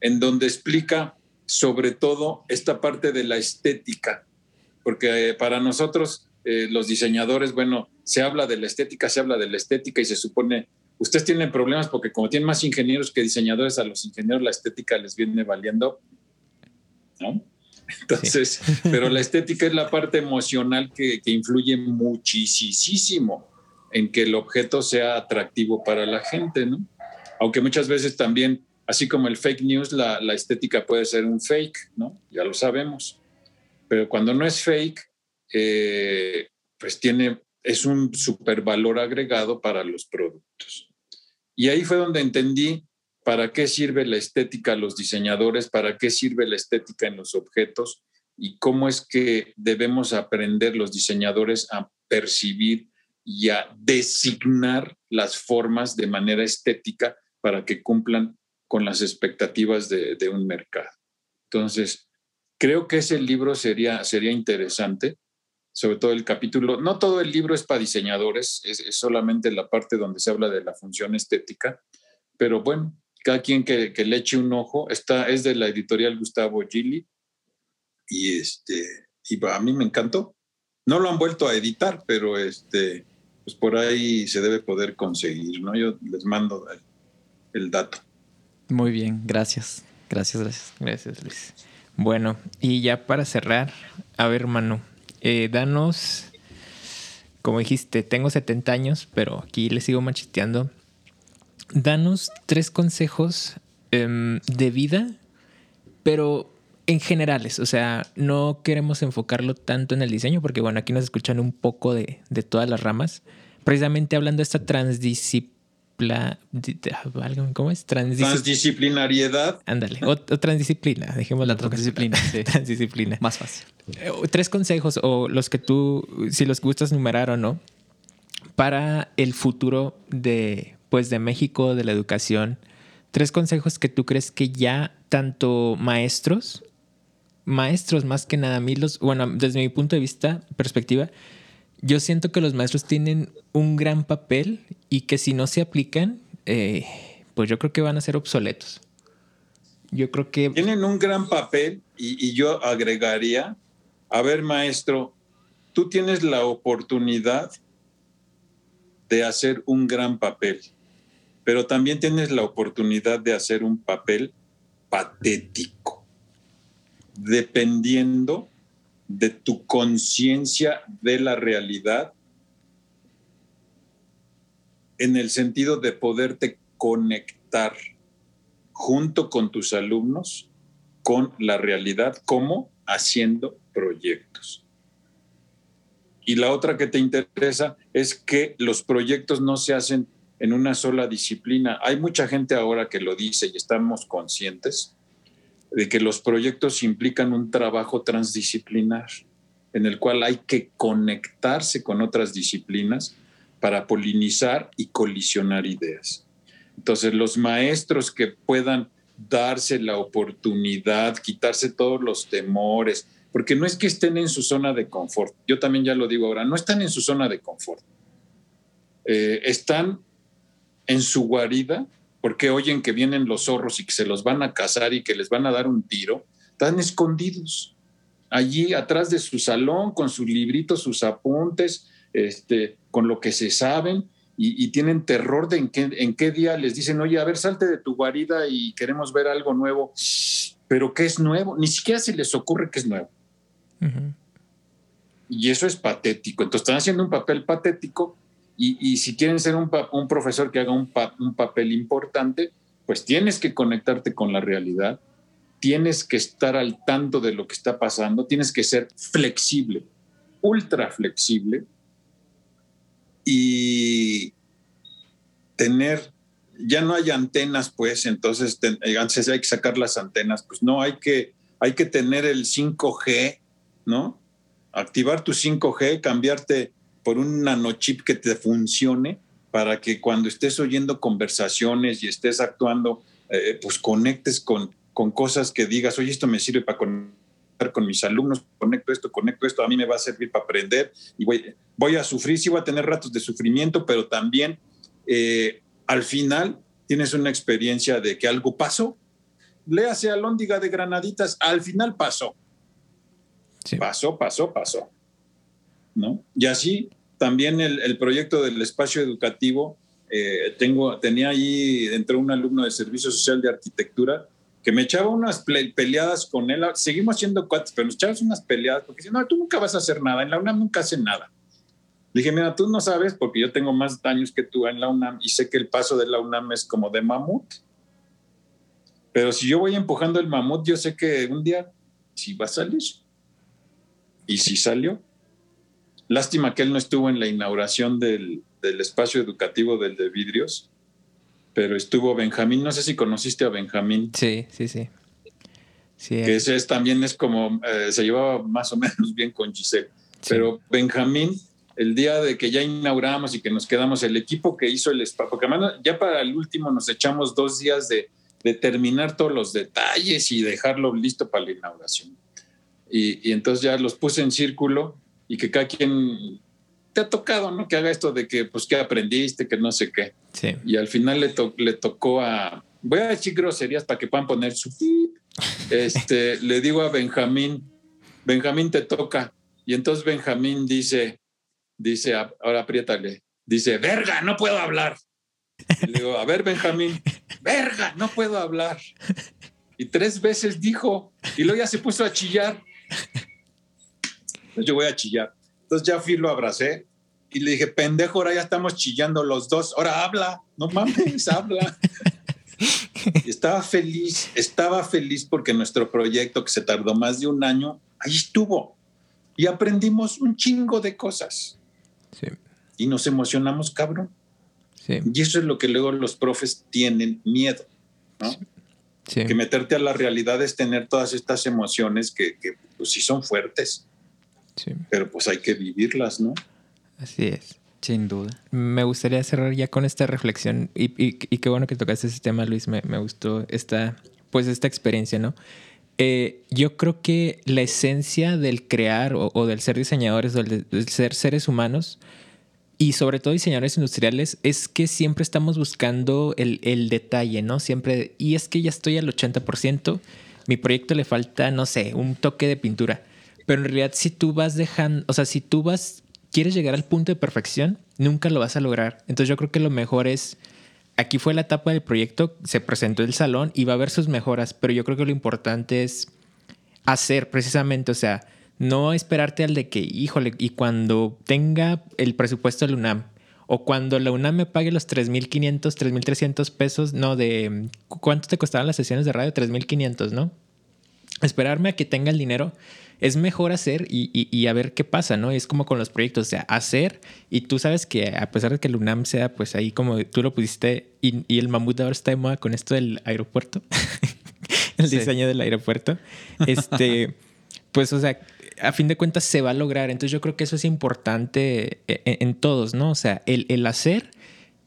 en donde explica sobre todo esta parte de la estética porque eh, para nosotros, eh, los diseñadores, bueno, se habla de la estética, se habla de la estética y se supone, ustedes tienen problemas porque como tienen más ingenieros que diseñadores, a los ingenieros la estética les viene valiendo, ¿no? Entonces, pero la estética es la parte emocional que, que influye muchísimo en que el objeto sea atractivo para la gente, ¿no? Aunque muchas veces también, así como el fake news, la, la estética puede ser un fake, ¿no? Ya lo sabemos pero cuando no es fake, eh, pues tiene, es un super valor agregado para los productos. Y ahí fue donde entendí para qué sirve la estética a los diseñadores, para qué sirve la estética en los objetos y cómo es que debemos aprender los diseñadores a percibir y a designar las formas de manera estética para que cumplan con las expectativas de, un mercado. Entonces, creo que ese libro sería, sería interesante, sobre todo el capítulo, no todo el libro es para diseñadores, es, solamente la parte donde se habla de la función estética, pero bueno, cada quien que, le eche un ojo, está, es de la editorial Gustavo Gili y, este, y a mí me encantó. No lo han vuelto a editar, pero este, pues por ahí se debe poder conseguir, ¿no? Yo les mando el, dato. Muy bien, gracias. Gracias, gracias. Gracias, Luis. Bueno, y ya para cerrar, a ver, hermano, eh, danos, como dijiste, tengo 70 años, pero aquí le sigo macheteando. Danos tres consejos em, de vida, pero en generales, o sea, no queremos enfocarlo tanto en el diseño, porque bueno, aquí nos escuchan un poco de, todas las ramas, precisamente hablando de esta transdisciplina. ¿Cómo es? Transdisciplinariedad. Ándale, o, transdisciplina, dejemos la transdisciplina. transdisciplina. Más fácil. Eh, tres consejos, o los que tú, si los gustas numerar o no, para el futuro de, pues, de México, de la educación. Tres consejos que tú crees que ya tanto maestros maestros más que nada, a mí los, bueno, desde mi punto de vista, perspectiva, yo siento que los maestros tienen un gran papel y que si no se aplican, eh, pues yo creo que van a ser obsoletos. Yo creo que... Tienen un gran papel y, y yo agregaría, a ver maestro, tú tienes la oportunidad de hacer un gran papel, pero también tienes la oportunidad de hacer un papel patético dependiendo de tu conciencia de la realidad en el sentido de poderte conectar junto con tus alumnos con la realidad, como haciendo proyectos. Y la otra que te interesa es que los proyectos no se hacen en una sola disciplina. Hay mucha gente ahora que lo dice y estamos conscientes de que los proyectos implican un trabajo transdisciplinar en el cual hay que conectarse con otras disciplinas para polinizar y colisionar ideas. Entonces, los maestros que puedan darse la oportunidad, quitarse todos los temores, porque no es que estén en su zona de confort, yo también ya lo digo ahora, no están en su zona de confort, eh, están en su guarida porque oyen que vienen los zorros y que se los van a cazar y que les van a dar un tiro, están escondidos allí atrás de su salón con sus libritos, sus apuntes, este, con lo que se saben y, tienen terror de en qué, en qué día les dicen, oye, a ver, salte de tu guarida y queremos ver algo nuevo. Pero ¿qué es nuevo? Ni siquiera se les ocurre que es nuevo. Y eso es patético. Entonces están haciendo un papel patético y, si quieren ser un, profesor que haga un, papel importante, pues tienes que conectarte con la realidad, tienes que estar al tanto de lo que está pasando, tienes que ser flexible, ultra flexible y tener, ya no hay antenas, pues entonces eh, antes hay que sacar las antenas, pues no, hay que, hay que tener el 5G, ¿no? Activar tu 5G, cambiarte por un nanochip que te funcione para que cuando estés oyendo conversaciones y estés actuando, eh, pues conectes con, con cosas que digas, oye, esto me sirve para conectar con mis alumnos, conecto esto, conecto esto, a mí me va a servir para aprender y voy, voy a sufrir, sí voy a tener ratos de sufrimiento, pero también eh, al final tienes una experiencia de que algo pasó. Léase Alóndiga de Granaditas, al final pasó. Pasó, pasó, pasó. ¿No? Y así también el, proyecto del espacio educativo, eh, tengo, tenía ahí, entre un alumno de Servicio Social de Arquitectura, que me echaba unas peleadas con él, seguimos haciendo cuates, pero nos echabas unas peleadas, porque dice, no, tú nunca vas a hacer nada, en la UNAM nunca hacen nada. dije, mira, tú no sabes, porque yo tengo más años que tú en la UNAM y sé que el paso de la UNAM es como de mamut. Pero si yo voy empujando el mamut, yo sé que un día sí va a salir. Y sí salió. Lástima que él no estuvo en la inauguración del, espacio educativo del de vidrios, pero estuvo Benjamín. No sé si conociste a Benjamín. Sí, sí, sí. que ese es, también es como, eh, se llevaba más o menos bien con Giselle. Pero Benjamín, el día de que ya inauguramos y que nos quedamos, el equipo que hizo el espacio, porque ya para el último nos echamos dos días de determinar todos los detalles y dejarlo listo para la inauguración. Y, entonces ya los puse en círculo y que cada quien te ha tocado, ¿no? Que haga esto de que, pues, que aprendiste, que no sé qué. Sí. Y al final le, le tocó a, voy a decir groserías para que puedan poner su... Este, le digo a Benjamín, Benjamín te toca. Y entonces Benjamín dice, dice, ahora apriétale, dice, verga, no puedo hablar. Y le digo, a ver, Benjamín, verga, no puedo hablar. Y tres veces dijo, y luego ya se puso a chillar. Yo voy a chillar. Entonces ya fui, lo abracé y le dije, pendejo, ahora ya estamos chillando los dos, ahora habla, no mames, habla. Y estaba feliz, estaba feliz porque nuestro proyecto, que se tardó más de un año, ahí estuvo. Y aprendimos un chingo de cosas. Sí. Y nos emocionamos, cabrón. Y eso es lo que luego los profes tienen miedo, ¿no? Que meterte a la realidad es tener todas estas emociones que, que pues sí son fuertes. Pero pues hay que vivirlas, ¿no? Así es. Sin duda. Me gustaría cerrar ya con esta reflexión y, y, qué bueno que tocaste ese tema, Luis. Me, me gustó esta, pues esta experiencia, ¿no? Eh, yo creo que la esencia del crear o, del ser diseñadores o del, del ser seres humanos y sobre todo diseñadores industriales, es que siempre estamos buscando el, el, detalle, ¿no? Siempre, y es que ya estoy al 80%, mi proyecto le falta, no sé, un toque de pintura. Pero en realidad si tú vas dejando, o sea, si tú vas, quieres llegar al punto de perfección, nunca lo vas a lograr. Entonces yo creo que lo mejor es, aquí fue la etapa del proyecto, se presentó el salón y va a haber sus mejoras, pero yo creo que lo importante es hacer precisamente, o sea, no esperarte al de que, híjole, y cuando tenga el presupuesto de la UNAM, o cuando la UNAM me pague los 3.500, 3.300 pesos, no, de cuánto te costaban las sesiones de radio, 3.500, ¿no? Esperarme a que tenga el dinero es mejor hacer y, a ver qué pasa, ¿no? Es como con los proyectos, o sea, hacer y tú sabes que a pesar de que el UNAM sea pues ahí como tú lo pusiste y, el mamut ahora está de moda con esto del aeropuerto, el diseño del aeropuerto, este, pues o sea, a fin de cuentas se va a lograr. Entonces yo creo que eso es importante eh, en, todos, ¿no? O sea, el, hacer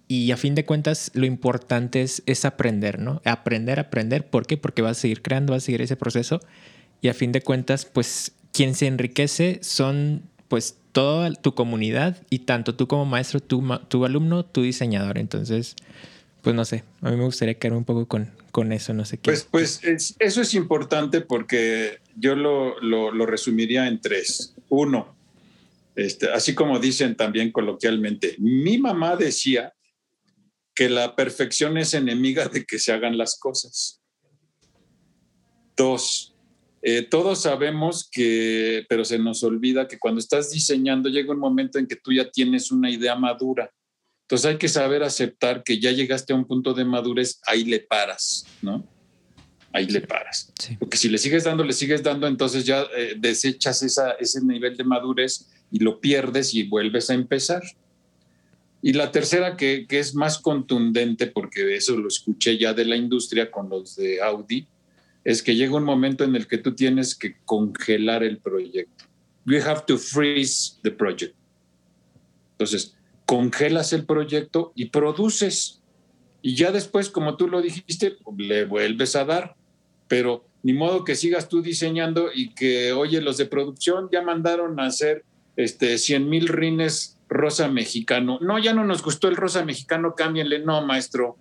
y a fin de cuentas lo importante es, es, aprender, ¿no? Aprender, aprender. ¿Por qué? Porque vas a seguir creando, vas a seguir ese proceso y a fin de cuentas, pues quien se enriquece son pues toda tu comunidad y tanto tú como maestro, tu, tu alumno, tu diseñador. Entonces, pues no sé, a mí me gustaría quedar un poco con, con eso, no sé qué. Pues, pues eso es importante porque yo lo, lo, resumiría en tres. Uno, este, así como dicen también coloquialmente, mi mamá decía que la perfección es enemiga de que se hagan las cosas. Dos, eh, todos sabemos que, pero se nos olvida que cuando estás diseñando llega un momento en que tú ya tienes una idea madura entonces hay que saber aceptar que ya llegaste a un punto de madurez, ahí le paras, ¿no? Ahí le paras. Porque si le sigues dando, le sigues dando, entonces ya eh, desechas ese nivel de madurez y lo pierdes y vuelves a empezar. Y la tercera, que, que, es más contundente, porque eso lo escuché ya de la industria con los de Audi, es que llega un momento en el que tú tienes que congelar el proyecto. You have to freeze the project. Entonces, congelas el proyecto y produces. Y ya después, como tú lo dijiste, le vuelves a dar. Pero ni modo que sigas tú diseñando y que, oye, los de producción ya mandaron a hacer este, 100 mil rines rosa mexicano. No, ya no nos gustó el rosa mexicano, cámbienle. No, maestro,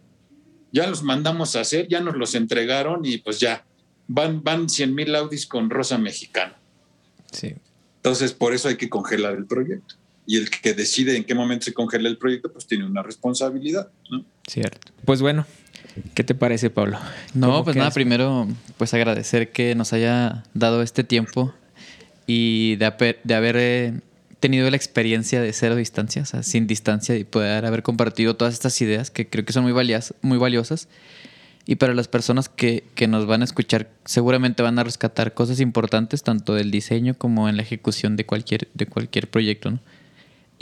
ya los mandamos a hacer, ya nos los entregaron y pues ya, van, van 100 mil Audis con rosa mexicano. Sí. Entonces, por eso hay que congelar el proyecto y el que decide en qué momento se congela el proyecto, pues tiene una responsabilidad, ¿no? Cierto. Pues bueno, ¿qué te parece, Pablo? No, pues nada, primero, pues agradecer que nos haya dado este tiempo y de, de haber eh, tenido la experiencia de cero distancia, o sea, sin distancia y poder haber compartido todas estas ideas que creo que son muy, valiosas, muy valiosas. Y para las personas que, que, nos van a escuchar, seguramente van a rescatar cosas importantes, tanto del diseño como en la ejecución de cualquier, de cualquier proyecto, ¿no?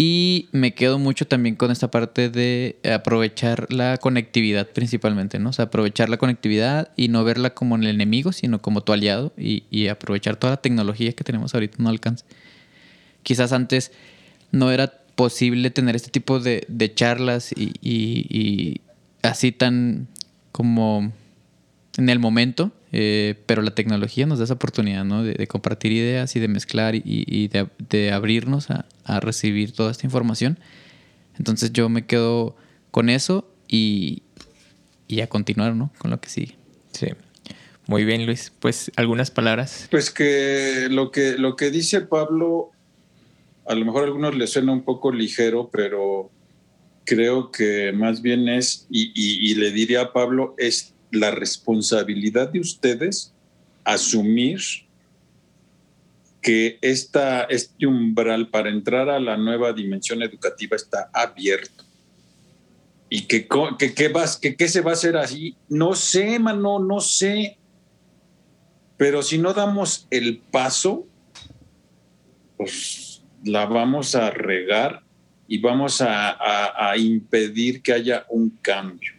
Y me quedo mucho también con esta parte de aprovechar la conectividad principalmente, ¿no? O sea, aprovechar la conectividad y no verla como el enemigo, sino como tu aliado y, aprovechar toda la tecnología que tenemos ahorita no alcance. Quizás antes no era posible tener este tipo de, charlas y, así tan como en el momento, eh, pero la tecnología nos da esa oportunidad, ¿no? De, compartir ideas y de mezclar y, de, abrirnos a, recibir toda esta información. Entonces yo me quedo con eso y, y a continuar, ¿no? Con lo que sigue. Sí. Muy bien, Luis. Pues algunas palabras. Pues que lo que, lo que dice Pablo, a lo mejor a algunos les suena un poco ligero, pero creo que más bien es, y, le diría a Pablo, es la responsabilidad de ustedes asumir que esta, este umbral para entrar a la nueva dimensión educativa está abierto. Y que, que, que, que, se va a hacer así, no sé, mano, no sé. Pero si no damos el paso, pues la vamos a regar y vamos a, impedir que haya un cambio.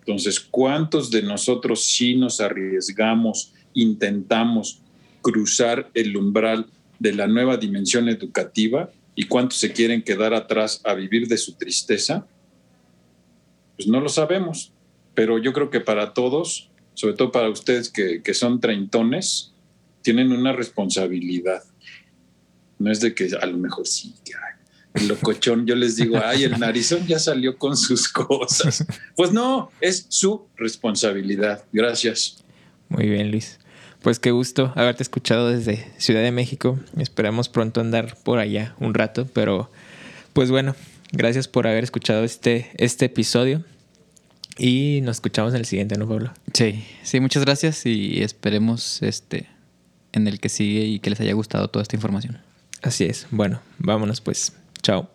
Entonces, ¿cuántos de nosotros sí nos arriesgamos, intentamos cruzar el umbral de la nueva dimensión educativa y cuántos se quieren quedar atrás a vivir de su tristeza? Pues no lo sabemos, pero yo creo que para todos, sobre todo para ustedes que, que son treintones, tienen una responsabilidad. No es de que a lo mejor sí, que el locochón, yo les digo, ay, el narizón ya salió con sus cosas. Pues no, es su responsabilidad. Gracias. Muy bien, Luis. Pues qué gusto haberte escuchado desde Ciudad de México. Esperamos pronto andar por allá un rato, pero pues bueno, gracias por haber escuchado este, este episodio. Y nos escuchamos en el siguiente, ¿no, Pablo? Sí, sí, muchas gracias y esperemos este en el que sigue y que les haya gustado toda esta información. Así es. Bueno, vámonos pues. Ciao.